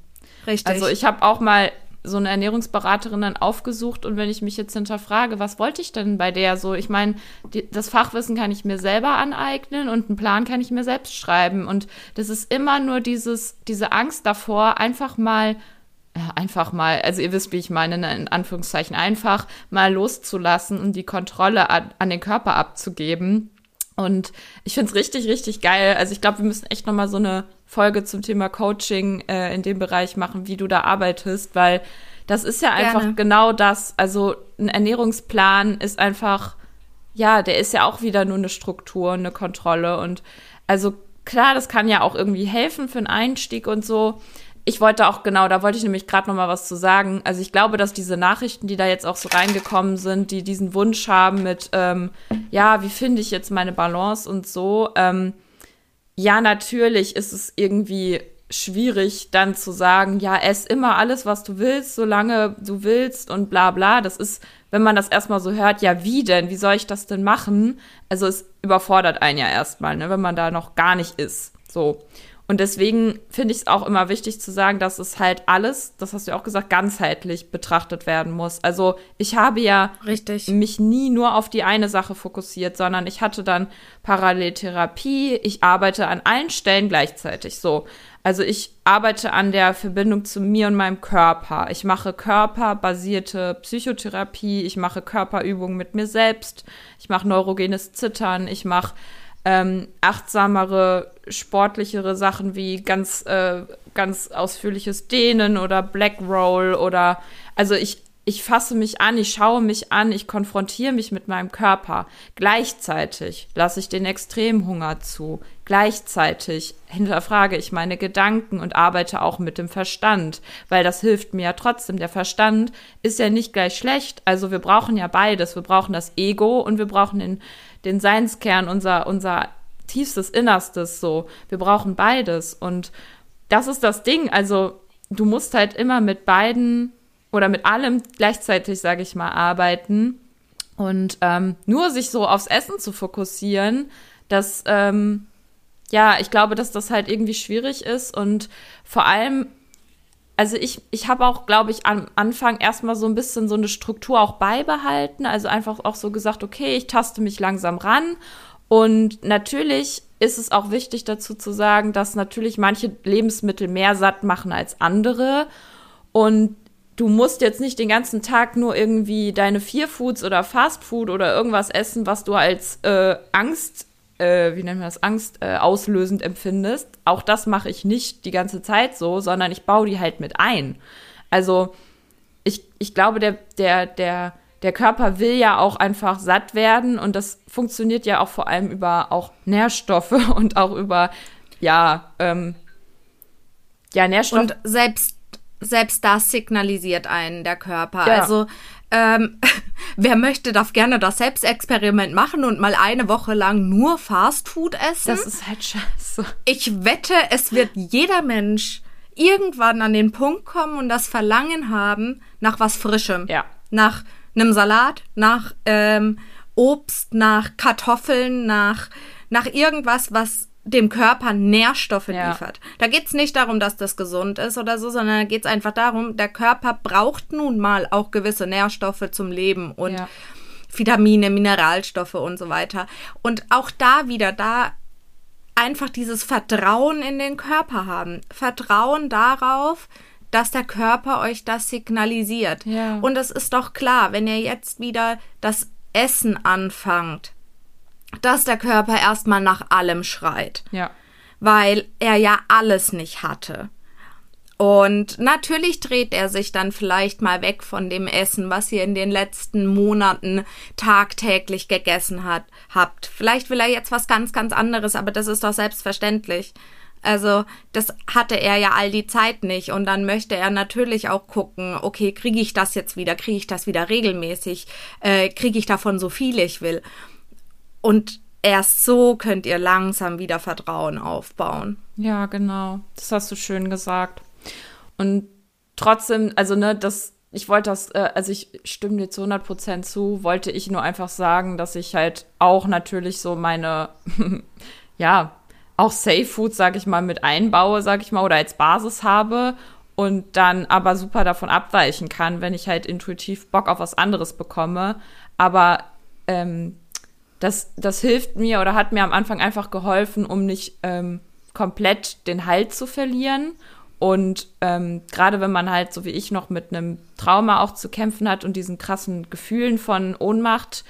Richtig. Also ich habe auch mal so eine Ernährungsberaterin dann aufgesucht und wenn ich mich jetzt hinterfrage, was wollte ich denn bei der so? Ich meine, das Fachwissen kann ich mir selber aneignen und einen Plan kann ich mir selbst schreiben und das ist immer nur dieses, diese Angst davor, einfach mal einfach mal, also ihr wisst, wie ich meine, ne, in Anführungszeichen einfach mal loszulassen und die Kontrolle an, an den Körper abzugeben. Und ich finde es richtig, richtig geil. Also ich glaube, wir müssen echt noch mal so eine Folge zum Thema Coaching äh, in dem Bereich machen, wie du da arbeitest, weil das ist ja einfach Gerne. genau das. Also ein Ernährungsplan ist einfach, ja, der ist ja auch wieder nur eine Struktur, eine Kontrolle. Und also klar, das kann ja auch irgendwie helfen für einen Einstieg und so ich wollte auch genau, da wollte ich nämlich gerade noch mal was zu sagen. Also ich glaube, dass diese Nachrichten, die da jetzt auch so reingekommen sind, die diesen Wunsch haben mit, ähm, ja, wie finde ich jetzt meine Balance und so. Ähm, ja, natürlich ist es irgendwie schwierig, dann zu sagen, ja, ess immer alles, was du willst, solange du willst und bla bla. Das ist, wenn man das erstmal so hört, ja, wie denn? Wie soll ich das denn machen? Also es überfordert einen ja erstmal, ne, wenn man da noch gar nicht ist. So. Und deswegen finde ich es auch immer wichtig zu sagen, dass es halt alles, das hast du ja auch gesagt, ganzheitlich betrachtet werden muss. Also ich habe ja Richtig. mich nie nur auf die eine Sache fokussiert, sondern ich hatte dann Paralleltherapie. Ich arbeite an allen Stellen gleichzeitig so. Also ich arbeite an der Verbindung zu mir und meinem Körper. Ich mache körperbasierte Psychotherapie. Ich mache Körperübungen mit mir selbst. Ich mache neurogenes Zittern. Ich mache ähm, achtsamere, sportlichere Sachen wie ganz, äh, ganz ausführliches Dehnen oder Black Roll oder also ich, ich fasse mich an, ich schaue mich an, ich konfrontiere mich mit meinem Körper. Gleichzeitig lasse ich den Extremhunger zu. Gleichzeitig hinterfrage ich meine Gedanken und arbeite auch mit dem Verstand, weil das hilft mir ja trotzdem. Der Verstand ist ja nicht gleich schlecht. Also wir brauchen ja beides. Wir brauchen das Ego und wir brauchen den den Seinskern, unser, unser tiefstes Innerstes so. Wir brauchen beides. Und das ist das Ding. Also, du musst halt immer mit beiden oder mit allem gleichzeitig, sage ich mal, arbeiten. Und ähm, nur sich so aufs Essen zu fokussieren, das, ähm, ja, ich glaube, dass das halt irgendwie schwierig ist. Und vor allem also ich, ich habe auch, glaube ich, am Anfang erstmal so ein bisschen so eine Struktur auch beibehalten. Also einfach auch so gesagt, okay, ich taste mich langsam ran. Und natürlich ist es auch wichtig dazu zu sagen, dass natürlich manche Lebensmittel mehr satt machen als andere. Und du musst jetzt nicht den ganzen Tag nur irgendwie deine Vier Foods oder Fast Food oder irgendwas essen, was du als äh, Angst äh, wie nennen wir das, Angst äh, auslösend empfindest. Auch das mache ich nicht die ganze Zeit so, sondern ich baue die halt mit ein. Also ich, ich glaube, der, der, der, der Körper will ja auch einfach satt werden und das funktioniert ja auch vor allem über auch Nährstoffe und auch über, ja, ähm, ja, Nährstoffe. Und selbst, selbst das signalisiert einen der Körper. Ja. Also ähm, wer möchte, darf gerne das Selbstexperiment machen und mal eine Woche lang nur Fastfood essen. Das ist halt scheiße. Ich wette, es wird jeder Mensch irgendwann an den Punkt kommen und das Verlangen haben nach was Frischem. Ja. Nach einem Salat, nach ähm, Obst, nach Kartoffeln, nach, nach irgendwas, was dem Körper Nährstoffe ja. liefert. Da geht's nicht darum, dass das gesund ist oder so, sondern da geht's einfach darum, der Körper braucht nun mal auch gewisse Nährstoffe zum Leben und ja. Vitamine, Mineralstoffe und so weiter. Und auch da wieder, da einfach dieses Vertrauen in den Körper haben. Vertrauen darauf, dass der Körper euch das signalisiert. Ja. Und es ist doch klar, wenn ihr jetzt wieder das Essen anfangt, dass der Körper erstmal nach allem schreit. Ja. Weil er ja alles nicht hatte. Und natürlich dreht er sich dann vielleicht mal weg von dem Essen, was ihr in den letzten Monaten tagtäglich gegessen hat, habt. Vielleicht will er jetzt was ganz, ganz anderes, aber das ist doch selbstverständlich. Also, das hatte er ja all die Zeit nicht. Und dann möchte er natürlich auch gucken, okay, kriege ich das jetzt wieder, kriege ich das wieder regelmäßig, äh, kriege ich davon so viel ich will. Und erst so könnt ihr langsam wieder Vertrauen aufbauen. Ja, genau. Das hast du schön gesagt. Und trotzdem, also ne, das, ich wollte das, äh, also ich stimme dir zu 100 Prozent zu, wollte ich nur einfach sagen, dass ich halt auch natürlich so meine, ja, auch Safe Food, sag ich mal, mit einbaue, sag ich mal, oder als Basis habe und dann aber super davon abweichen kann, wenn ich halt intuitiv Bock auf was anderes bekomme. Aber ähm, das, das hilft mir oder hat mir am Anfang einfach geholfen, um nicht ähm, komplett den Halt zu verlieren. Und ähm, gerade wenn man halt, so wie ich, noch mit einem Trauma auch zu kämpfen hat und diesen krassen Gefühlen von Ohnmacht,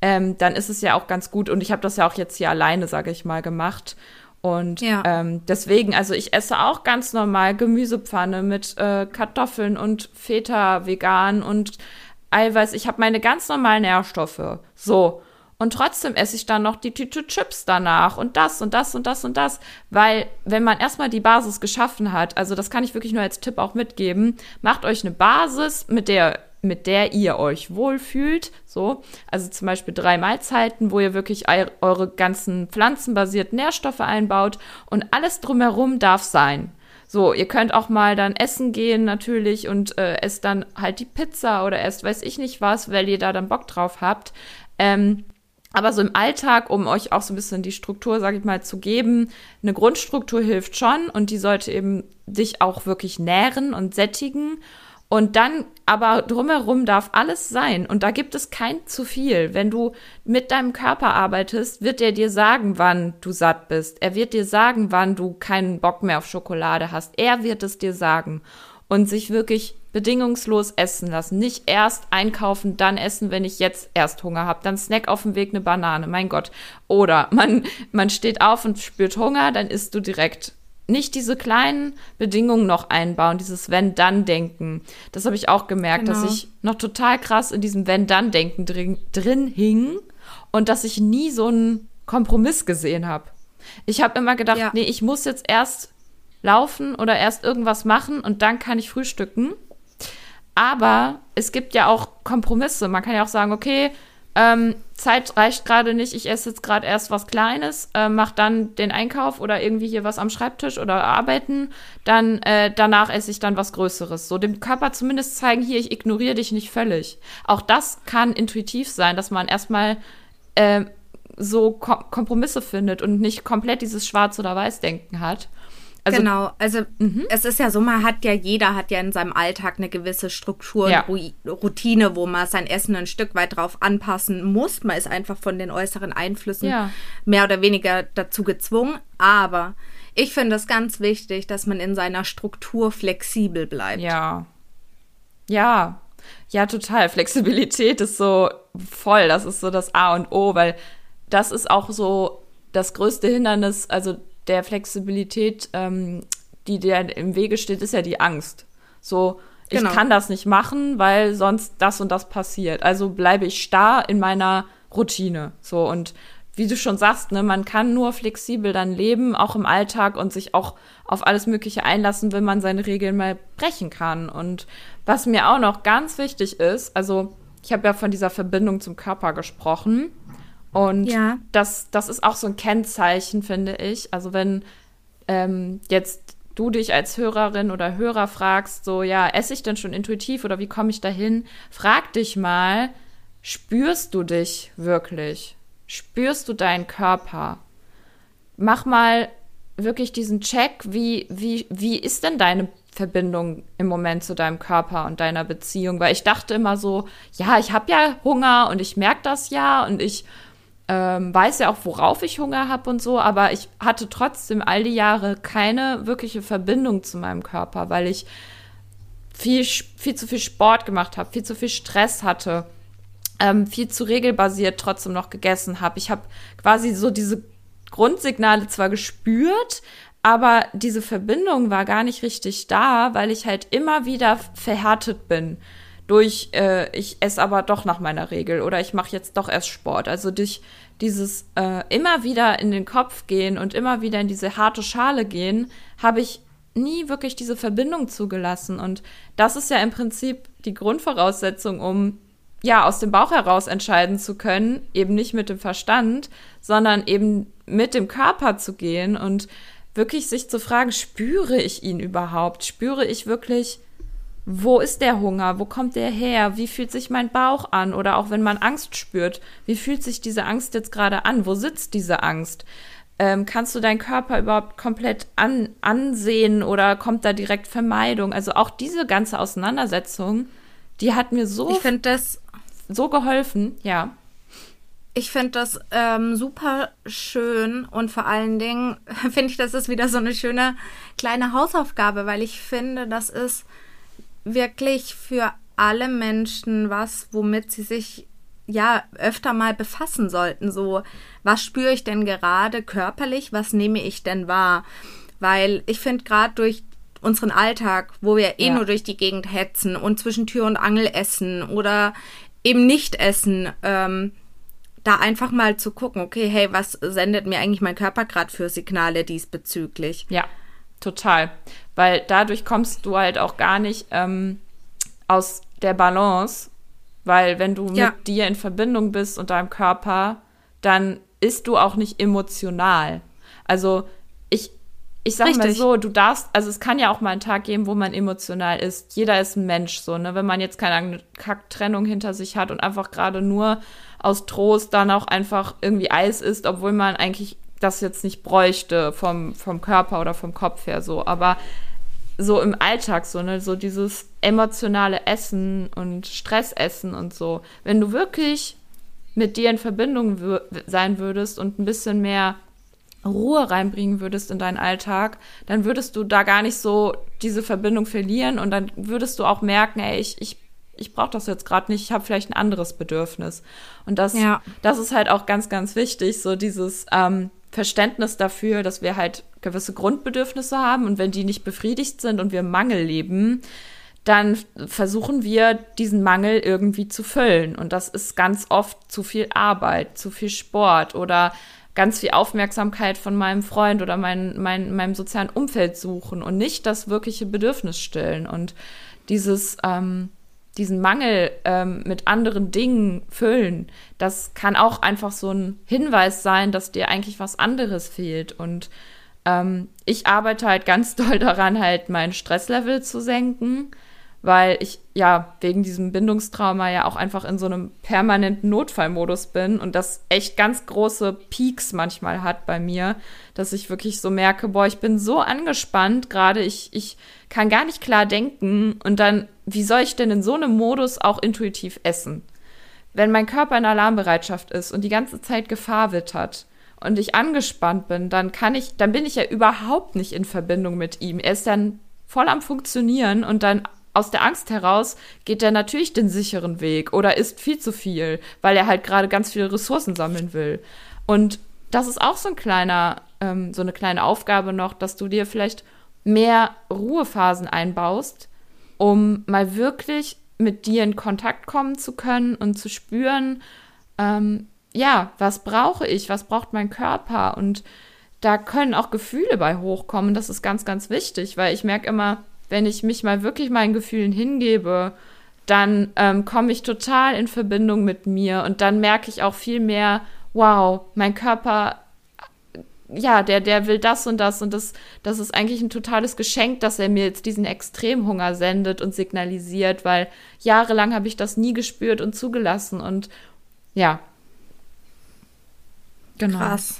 ähm, dann ist es ja auch ganz gut. Und ich habe das ja auch jetzt hier alleine, sage ich mal, gemacht. Und ja. ähm, deswegen, also ich esse auch ganz normal Gemüsepfanne mit äh, Kartoffeln und Feta vegan und Eiweiß. Ich habe meine ganz normalen Nährstoffe. So. Und trotzdem esse ich dann noch die Tüte Chips danach und das und das und das und das. Weil, wenn man erstmal die Basis geschaffen hat, also das kann ich wirklich nur als Tipp auch mitgeben, macht euch eine Basis, mit der mit der ihr euch wohlfühlt. So, also zum Beispiel drei Mahlzeiten, wo ihr wirklich eure ganzen pflanzenbasierten Nährstoffe einbaut und alles drumherum darf sein. So, ihr könnt auch mal dann essen gehen natürlich und äh, esst dann halt die Pizza oder esst weiß ich nicht was, weil ihr da dann Bock drauf habt. Ähm, aber so im Alltag, um euch auch so ein bisschen die Struktur, sage ich mal, zu geben, eine Grundstruktur hilft schon und die sollte eben dich auch wirklich nähren und sättigen. Und dann aber drumherum darf alles sein und da gibt es kein zu viel. Wenn du mit deinem Körper arbeitest, wird er dir sagen, wann du satt bist. Er wird dir sagen, wann du keinen Bock mehr auf Schokolade hast. Er wird es dir sagen und sich wirklich bedingungslos essen lassen. Nicht erst einkaufen, dann essen, wenn ich jetzt erst Hunger habe. Dann Snack auf dem Weg eine Banane, mein Gott. Oder man, man steht auf und spürt Hunger, dann isst du direkt. Nicht diese kleinen Bedingungen noch einbauen, dieses Wenn-Dann-Denken. Das habe ich auch gemerkt, genau. dass ich noch total krass in diesem Wenn-Dann-Denken drin, drin hing und dass ich nie so einen Kompromiss gesehen habe. Ich habe immer gedacht, ja. nee, ich muss jetzt erst laufen oder erst irgendwas machen und dann kann ich frühstücken. Aber es gibt ja auch Kompromisse. Man kann ja auch sagen, okay, ähm, Zeit reicht gerade nicht, ich esse jetzt gerade erst was Kleines, äh, mach dann den Einkauf oder irgendwie hier was am Schreibtisch oder arbeiten, dann äh, danach esse ich dann was Größeres. So dem Körper zumindest zeigen, hier, ich ignoriere dich nicht völlig. Auch das kann intuitiv sein, dass man erstmal äh, so Kom Kompromisse findet und nicht komplett dieses Schwarz- oder Weiß-Denken hat. Also, genau, also mhm. es ist ja so, man hat ja, jeder hat ja in seinem Alltag eine gewisse Struktur, ja. Routine, wo man sein Essen ein Stück weit drauf anpassen muss. Man ist einfach von den äußeren Einflüssen ja. mehr oder weniger dazu gezwungen. Aber ich finde es ganz wichtig, dass man in seiner Struktur flexibel bleibt. Ja. Ja. Ja, total. Flexibilität ist so voll. Das ist so das A und O, weil das ist auch so das größte Hindernis, also der Flexibilität, ähm, die dir im Wege steht, ist ja die Angst. So, ich genau. kann das nicht machen, weil sonst das und das passiert. Also bleibe ich starr in meiner Routine. So und wie du schon sagst, ne, man kann nur flexibel dann leben, auch im Alltag und sich auch auf alles Mögliche einlassen, wenn man seine Regeln mal brechen kann. Und was mir auch noch ganz wichtig ist, also ich habe ja von dieser Verbindung zum Körper gesprochen. Und ja. das, das ist auch so ein Kennzeichen, finde ich. Also wenn ähm, jetzt du dich als Hörerin oder Hörer fragst, so ja, esse ich denn schon intuitiv oder wie komme ich dahin? Frag dich mal, spürst du dich wirklich? Spürst du deinen Körper? Mach mal wirklich diesen Check, wie, wie, wie ist denn deine Verbindung im Moment zu deinem Körper und deiner Beziehung? Weil ich dachte immer so, ja, ich habe ja Hunger und ich merke das ja und ich ähm, weiß ja auch, worauf ich Hunger habe und so, aber ich hatte trotzdem all die Jahre keine wirkliche Verbindung zu meinem Körper, weil ich viel, viel zu viel Sport gemacht habe, viel zu viel Stress hatte, ähm, viel zu regelbasiert trotzdem noch gegessen habe. Ich habe quasi so diese Grundsignale zwar gespürt, aber diese Verbindung war gar nicht richtig da, weil ich halt immer wieder verhärtet bin durch, äh, ich esse aber doch nach meiner Regel oder ich mache jetzt doch erst Sport. Also durch dieses äh, immer wieder in den Kopf gehen und immer wieder in diese harte Schale gehen, habe ich nie wirklich diese Verbindung zugelassen. Und das ist ja im Prinzip die Grundvoraussetzung, um ja aus dem Bauch heraus entscheiden zu können, eben nicht mit dem Verstand, sondern eben mit dem Körper zu gehen und wirklich sich zu fragen, spüre ich ihn überhaupt? Spüre ich wirklich wo ist der Hunger? Wo kommt der her? Wie fühlt sich mein Bauch an? Oder auch wenn man Angst spürt, wie fühlt sich diese Angst jetzt gerade an? Wo sitzt diese Angst? Ähm, kannst du deinen Körper überhaupt komplett an, ansehen oder kommt da direkt Vermeidung? Also auch diese ganze Auseinandersetzung, die hat mir so, ich finde das so geholfen, ja. Ich finde das ähm, super schön und vor allen Dingen finde ich, das ist wieder so eine schöne kleine Hausaufgabe, weil ich finde, das ist wirklich für alle Menschen was, womit sie sich ja öfter mal befassen sollten. So, was spüre ich denn gerade körperlich? Was nehme ich denn wahr? Weil ich finde gerade durch unseren Alltag, wo wir eh ja. nur durch die Gegend hetzen und zwischen Tür und Angel essen oder eben nicht essen, ähm, da einfach mal zu gucken, okay, hey, was sendet mir eigentlich mein Körper gerade für Signale diesbezüglich? Ja, total. Weil dadurch kommst du halt auch gar nicht ähm, aus der Balance, weil wenn du ja. mit dir in Verbindung bist und deinem Körper, dann ist du auch nicht emotional. Also ich, ich sag Richtig. mal so, du darfst, also es kann ja auch mal einen Tag geben, wo man emotional ist. Jeder ist ein Mensch, so, ne? Wenn man jetzt keine Kacktrennung hinter sich hat und einfach gerade nur aus Trost dann auch einfach irgendwie Eis isst, obwohl man eigentlich das jetzt nicht bräuchte vom, vom Körper oder vom Kopf her so. Aber so im Alltag so, ne, so dieses emotionale Essen und Stressessen und so. Wenn du wirklich mit dir in Verbindung sein würdest und ein bisschen mehr Ruhe reinbringen würdest in deinen Alltag, dann würdest du da gar nicht so diese Verbindung verlieren und dann würdest du auch merken, ey, ich, ich ich brauche das jetzt gerade nicht, ich habe vielleicht ein anderes Bedürfnis. Und das, ja. das ist halt auch ganz, ganz wichtig, so dieses ähm, Verständnis dafür, dass wir halt gewisse Grundbedürfnisse haben und wenn die nicht befriedigt sind und wir Mangel leben, dann versuchen wir diesen Mangel irgendwie zu füllen. Und das ist ganz oft zu viel Arbeit, zu viel Sport oder ganz viel Aufmerksamkeit von meinem Freund oder mein, mein, meinem sozialen Umfeld suchen und nicht das wirkliche Bedürfnis stillen. Und dieses, ähm, diesen Mangel ähm, mit anderen Dingen füllen, das kann auch einfach so ein Hinweis sein, dass dir eigentlich was anderes fehlt. Und ähm, ich arbeite halt ganz doll daran, halt mein Stresslevel zu senken, weil ich ja wegen diesem Bindungstrauma ja auch einfach in so einem permanenten Notfallmodus bin und das echt ganz große Peaks manchmal hat bei mir, dass ich wirklich so merke, boah, ich bin so angespannt gerade, ich, ich kann gar nicht klar denken und dann, wie soll ich denn in so einem Modus auch intuitiv essen? Wenn mein Körper in Alarmbereitschaft ist und die ganze Zeit Gefahr wittert und ich angespannt bin, dann kann ich, dann bin ich ja überhaupt nicht in Verbindung mit ihm. Er ist dann voll am Funktionieren und dann aus der Angst heraus geht er natürlich den sicheren Weg oder isst viel zu viel, weil er halt gerade ganz viele Ressourcen sammeln will. Und das ist auch so ein kleiner, ähm, so eine kleine Aufgabe noch, dass du dir vielleicht mehr Ruhephasen einbaust, um mal wirklich mit dir in Kontakt kommen zu können und zu spüren, ähm, ja, was brauche ich, was braucht mein Körper und da können auch Gefühle bei hochkommen. Das ist ganz, ganz wichtig, weil ich merke immer, wenn ich mich mal wirklich meinen Gefühlen hingebe, dann ähm, komme ich total in Verbindung mit mir und dann merke ich auch viel mehr, wow, mein Körper, ja, der, der will das und das und das, das ist eigentlich ein totales Geschenk, dass er mir jetzt diesen Extremhunger sendet und signalisiert, weil jahrelang habe ich das nie gespürt und zugelassen und ja. Genau. Krass.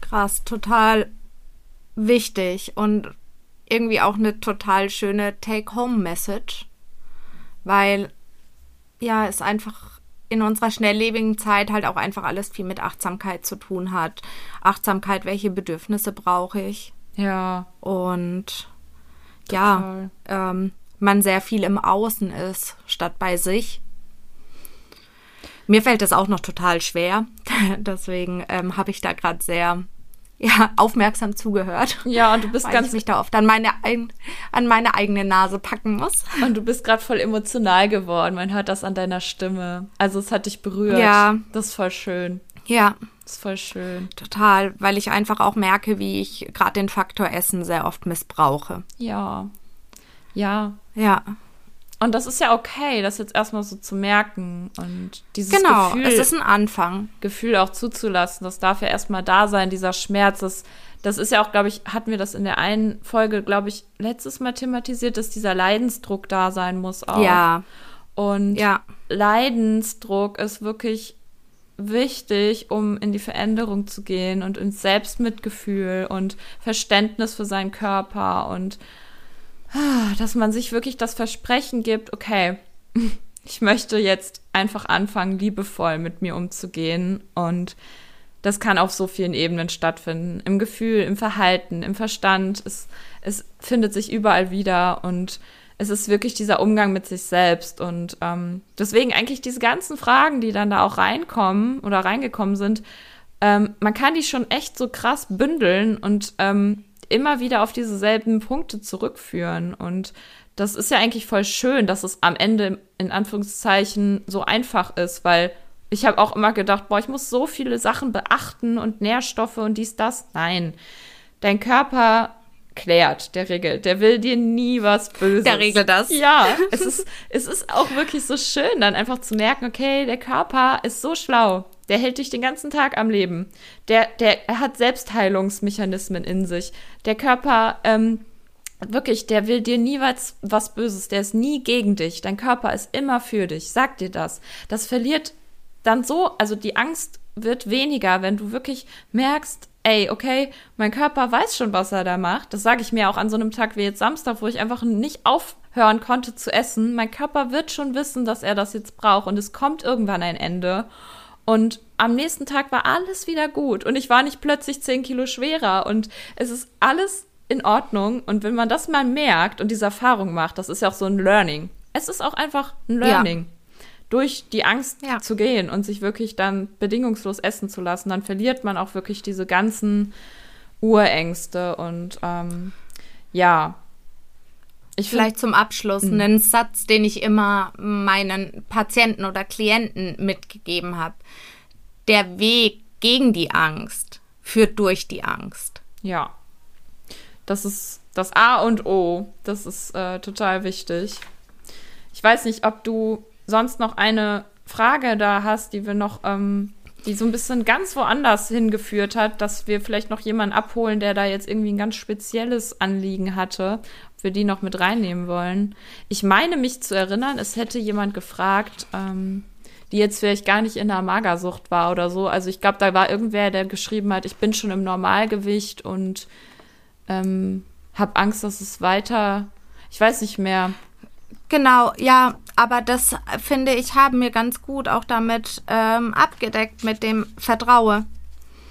Krass, total wichtig und irgendwie auch eine total schöne Take-Home-Message, weil ja, es einfach in unserer schnelllebigen Zeit halt auch einfach alles viel mit Achtsamkeit zu tun hat. Achtsamkeit, welche Bedürfnisse brauche ich? Ja. Und total. ja, ähm, man sehr viel im Außen ist, statt bei sich. Mir fällt das auch noch total schwer. Deswegen ähm, habe ich da gerade sehr ja, aufmerksam zugehört. Ja, und du bist weil ganz. Ich mich da oft an meine, an meine eigene Nase packen muss. Und du bist gerade voll emotional geworden. Man hört das an deiner Stimme. Also, es hat dich berührt. Ja. Das ist voll schön. Ja. Das ist voll schön. Total, weil ich einfach auch merke, wie ich gerade den Faktor Essen sehr oft missbrauche. Ja. Ja. Ja. Und das ist ja okay, das jetzt erstmal so zu merken und dieses genau, Gefühl. es ist ein Anfang. Gefühl auch zuzulassen. Das darf ja erstmal da sein, dieser Schmerz. Das, das ist ja auch, glaube ich, hatten wir das in der einen Folge, glaube ich, letztes Mal thematisiert, dass dieser Leidensdruck da sein muss auch. Ja. Und ja. Leidensdruck ist wirklich wichtig, um in die Veränderung zu gehen und ins Selbstmitgefühl und Verständnis für seinen Körper und dass man sich wirklich das Versprechen gibt, okay, ich möchte jetzt einfach anfangen, liebevoll mit mir umzugehen und das kann auf so vielen Ebenen stattfinden. Im Gefühl, im Verhalten, im Verstand. Es, es findet sich überall wieder und es ist wirklich dieser Umgang mit sich selbst. Und ähm, deswegen eigentlich diese ganzen Fragen, die dann da auch reinkommen oder reingekommen sind, ähm, man kann die schon echt so krass bündeln und ähm, immer wieder auf diese selben Punkte zurückführen. Und das ist ja eigentlich voll schön, dass es am Ende in Anführungszeichen so einfach ist, weil ich habe auch immer gedacht, boah, ich muss so viele Sachen beachten und Nährstoffe und dies, das. Nein. Dein Körper klärt, der regelt. Der will dir nie was Böses. Der regelt das. Ja, es ist, es ist auch wirklich so schön, dann einfach zu merken, okay, der Körper ist so schlau. Der hält dich den ganzen Tag am Leben. Der, der er hat Selbstheilungsmechanismen in sich. Der Körper, ähm, wirklich, der will dir nie was, was Böses. Der ist nie gegen dich. Dein Körper ist immer für dich. Sag dir das. Das verliert dann so, also die Angst wird weniger, wenn du wirklich merkst, ey, okay, mein Körper weiß schon, was er da macht. Das sage ich mir auch an so einem Tag wie jetzt Samstag, wo ich einfach nicht aufhören konnte zu essen. Mein Körper wird schon wissen, dass er das jetzt braucht und es kommt irgendwann ein Ende. Und am nächsten Tag war alles wieder gut und ich war nicht plötzlich zehn Kilo schwerer und es ist alles in Ordnung. Und wenn man das mal merkt und diese Erfahrung macht, das ist ja auch so ein Learning. Es ist auch einfach ein Learning. Ja durch die Angst ja. zu gehen und sich wirklich dann bedingungslos essen zu lassen, dann verliert man auch wirklich diese ganzen Urängste und ähm, ja. Ich Vielleicht zum Abschluss mh. einen Satz, den ich immer meinen Patienten oder Klienten mitgegeben habe. Der Weg gegen die Angst führt durch die Angst. Ja. Das ist das A und O. Das ist äh, total wichtig. Ich weiß nicht, ob du sonst noch eine Frage da hast, die wir noch, ähm, die so ein bisschen ganz woanders hingeführt hat, dass wir vielleicht noch jemanden abholen, der da jetzt irgendwie ein ganz spezielles Anliegen hatte, wir die noch mit reinnehmen wollen. Ich meine mich zu erinnern, es hätte jemand gefragt, ähm, die jetzt vielleicht gar nicht in der Magersucht war oder so. Also ich glaube, da war irgendwer, der geschrieben hat, ich bin schon im Normalgewicht und ähm, habe Angst, dass es weiter, ich weiß nicht mehr. Genau, ja, aber das finde ich, haben wir ganz gut auch damit ähm, abgedeckt mit dem Vertraue.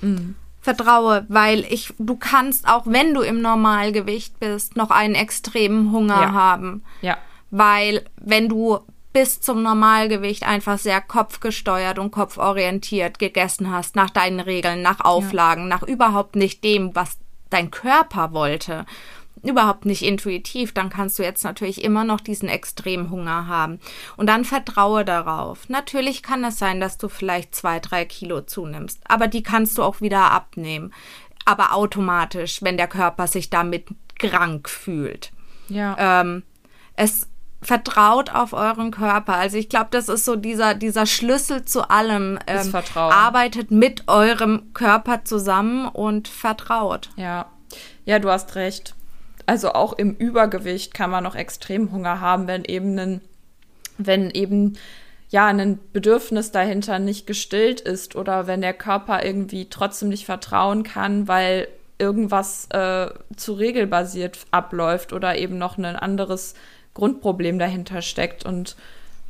Mhm. Vertraue, weil ich, du kannst auch, wenn du im Normalgewicht bist, noch einen extremen Hunger ja. haben. Ja. Weil wenn du bis zum Normalgewicht einfach sehr kopfgesteuert und kopforientiert gegessen hast, nach deinen Regeln, nach Auflagen, ja. nach überhaupt nicht dem, was dein Körper wollte überhaupt nicht intuitiv, dann kannst du jetzt natürlich immer noch diesen extremen Hunger haben. Und dann vertraue darauf. Natürlich kann es sein, dass du vielleicht zwei, drei Kilo zunimmst, aber die kannst du auch wieder abnehmen. Aber automatisch, wenn der Körper sich damit krank fühlt. Ja. Ähm, es vertraut auf euren Körper. Also ich glaube, das ist so dieser, dieser Schlüssel zu allem. Ähm, Vertrauen. Arbeitet mit eurem Körper zusammen und vertraut. Ja. Ja, du hast recht also auch im Übergewicht kann man noch extrem Hunger haben, wenn eben ein, wenn eben ja ein Bedürfnis dahinter nicht gestillt ist oder wenn der Körper irgendwie trotzdem nicht vertrauen kann, weil irgendwas äh, zu regelbasiert abläuft oder eben noch ein anderes Grundproblem dahinter steckt. Und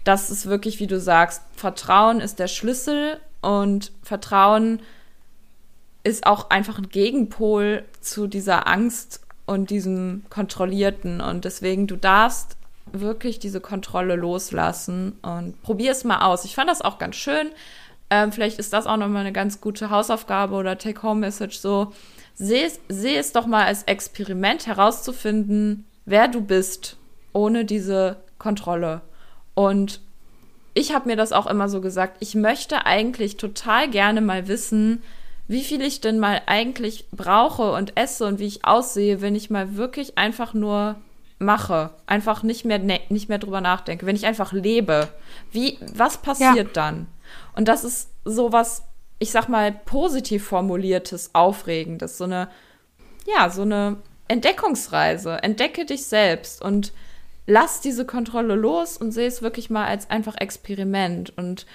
das ist wirklich, wie du sagst, Vertrauen ist der Schlüssel und Vertrauen ist auch einfach ein Gegenpol zu dieser Angst und diesem Kontrollierten. Und deswegen, du darfst wirklich diese Kontrolle loslassen und probier es mal aus. Ich fand das auch ganz schön. Ähm, vielleicht ist das auch nochmal eine ganz gute Hausaufgabe oder Take-Home-Message so. Seh, seh es doch mal als Experiment herauszufinden, wer du bist, ohne diese Kontrolle. Und ich habe mir das auch immer so gesagt, ich möchte eigentlich total gerne mal wissen, wie viel ich denn mal eigentlich brauche und esse und wie ich aussehe, wenn ich mal wirklich einfach nur mache, einfach nicht mehr ne, nicht mehr drüber nachdenke, wenn ich einfach lebe. Wie was passiert ja. dann? Und das ist sowas, ich sag mal positiv formuliertes, aufregendes, so eine ja, so eine Entdeckungsreise. Entdecke dich selbst und lass diese Kontrolle los und sehe es wirklich mal als einfach Experiment und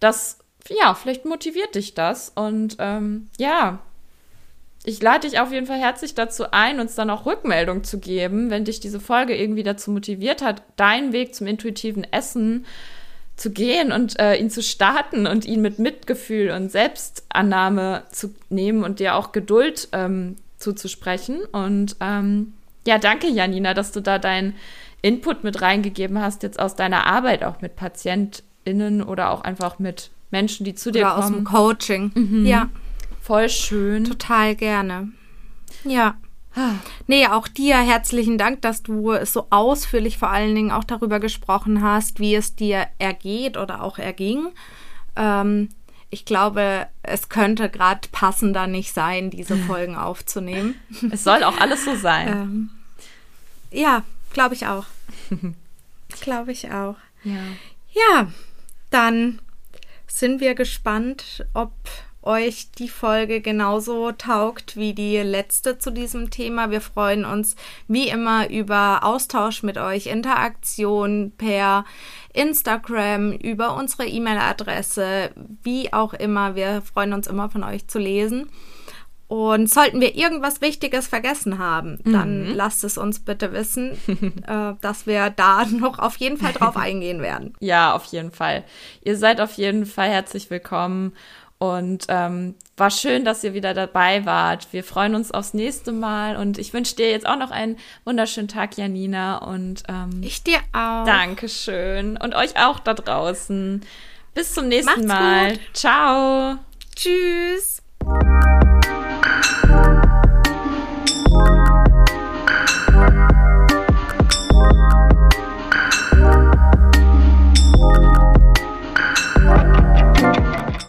das ja, vielleicht motiviert dich das. Und ähm, ja, ich lade dich auf jeden Fall herzlich dazu ein, uns dann auch Rückmeldung zu geben, wenn dich diese Folge irgendwie dazu motiviert hat, deinen Weg zum intuitiven Essen zu gehen und äh, ihn zu starten und ihn mit Mitgefühl und Selbstannahme zu nehmen und dir auch Geduld ähm, zuzusprechen. Und ähm, ja, danke, Janina, dass du da deinen Input mit reingegeben hast, jetzt aus deiner Arbeit auch mit PatientInnen oder auch einfach mit Menschen, die zu dir Oder kommen. aus dem Coaching. Mhm. Ja, Voll schön. total gerne. Ja. Nee, auch dir herzlichen Dank, dass du so ausführlich vor allen Dingen auch darüber gesprochen hast, wie es dir ergeht oder auch erging. Ähm, ich glaube, es könnte gerade passender nicht sein, diese Folgen aufzunehmen. Es soll auch alles so sein. Ähm, ja, glaube ich auch. glaube ich auch. Ja. Ja, dann sind wir gespannt, ob euch die Folge genauso taugt wie die letzte zu diesem Thema. Wir freuen uns wie immer über Austausch mit euch, Interaktion per Instagram, über unsere E-Mail-Adresse, wie auch immer. Wir freuen uns immer von euch zu lesen. Und sollten wir irgendwas Wichtiges vergessen haben, dann lasst es uns bitte wissen, äh, dass wir da noch auf jeden Fall drauf eingehen werden. Ja, auf jeden Fall. Ihr seid auf jeden Fall herzlich willkommen. Und ähm, war schön, dass ihr wieder dabei wart. Wir freuen uns aufs nächste Mal und ich wünsche dir jetzt auch noch einen wunderschönen Tag, Janina. Und ähm, Ich dir auch. Dankeschön. Und euch auch da draußen. Bis zum nächsten Macht's Mal. gut. Ciao. Tschüss.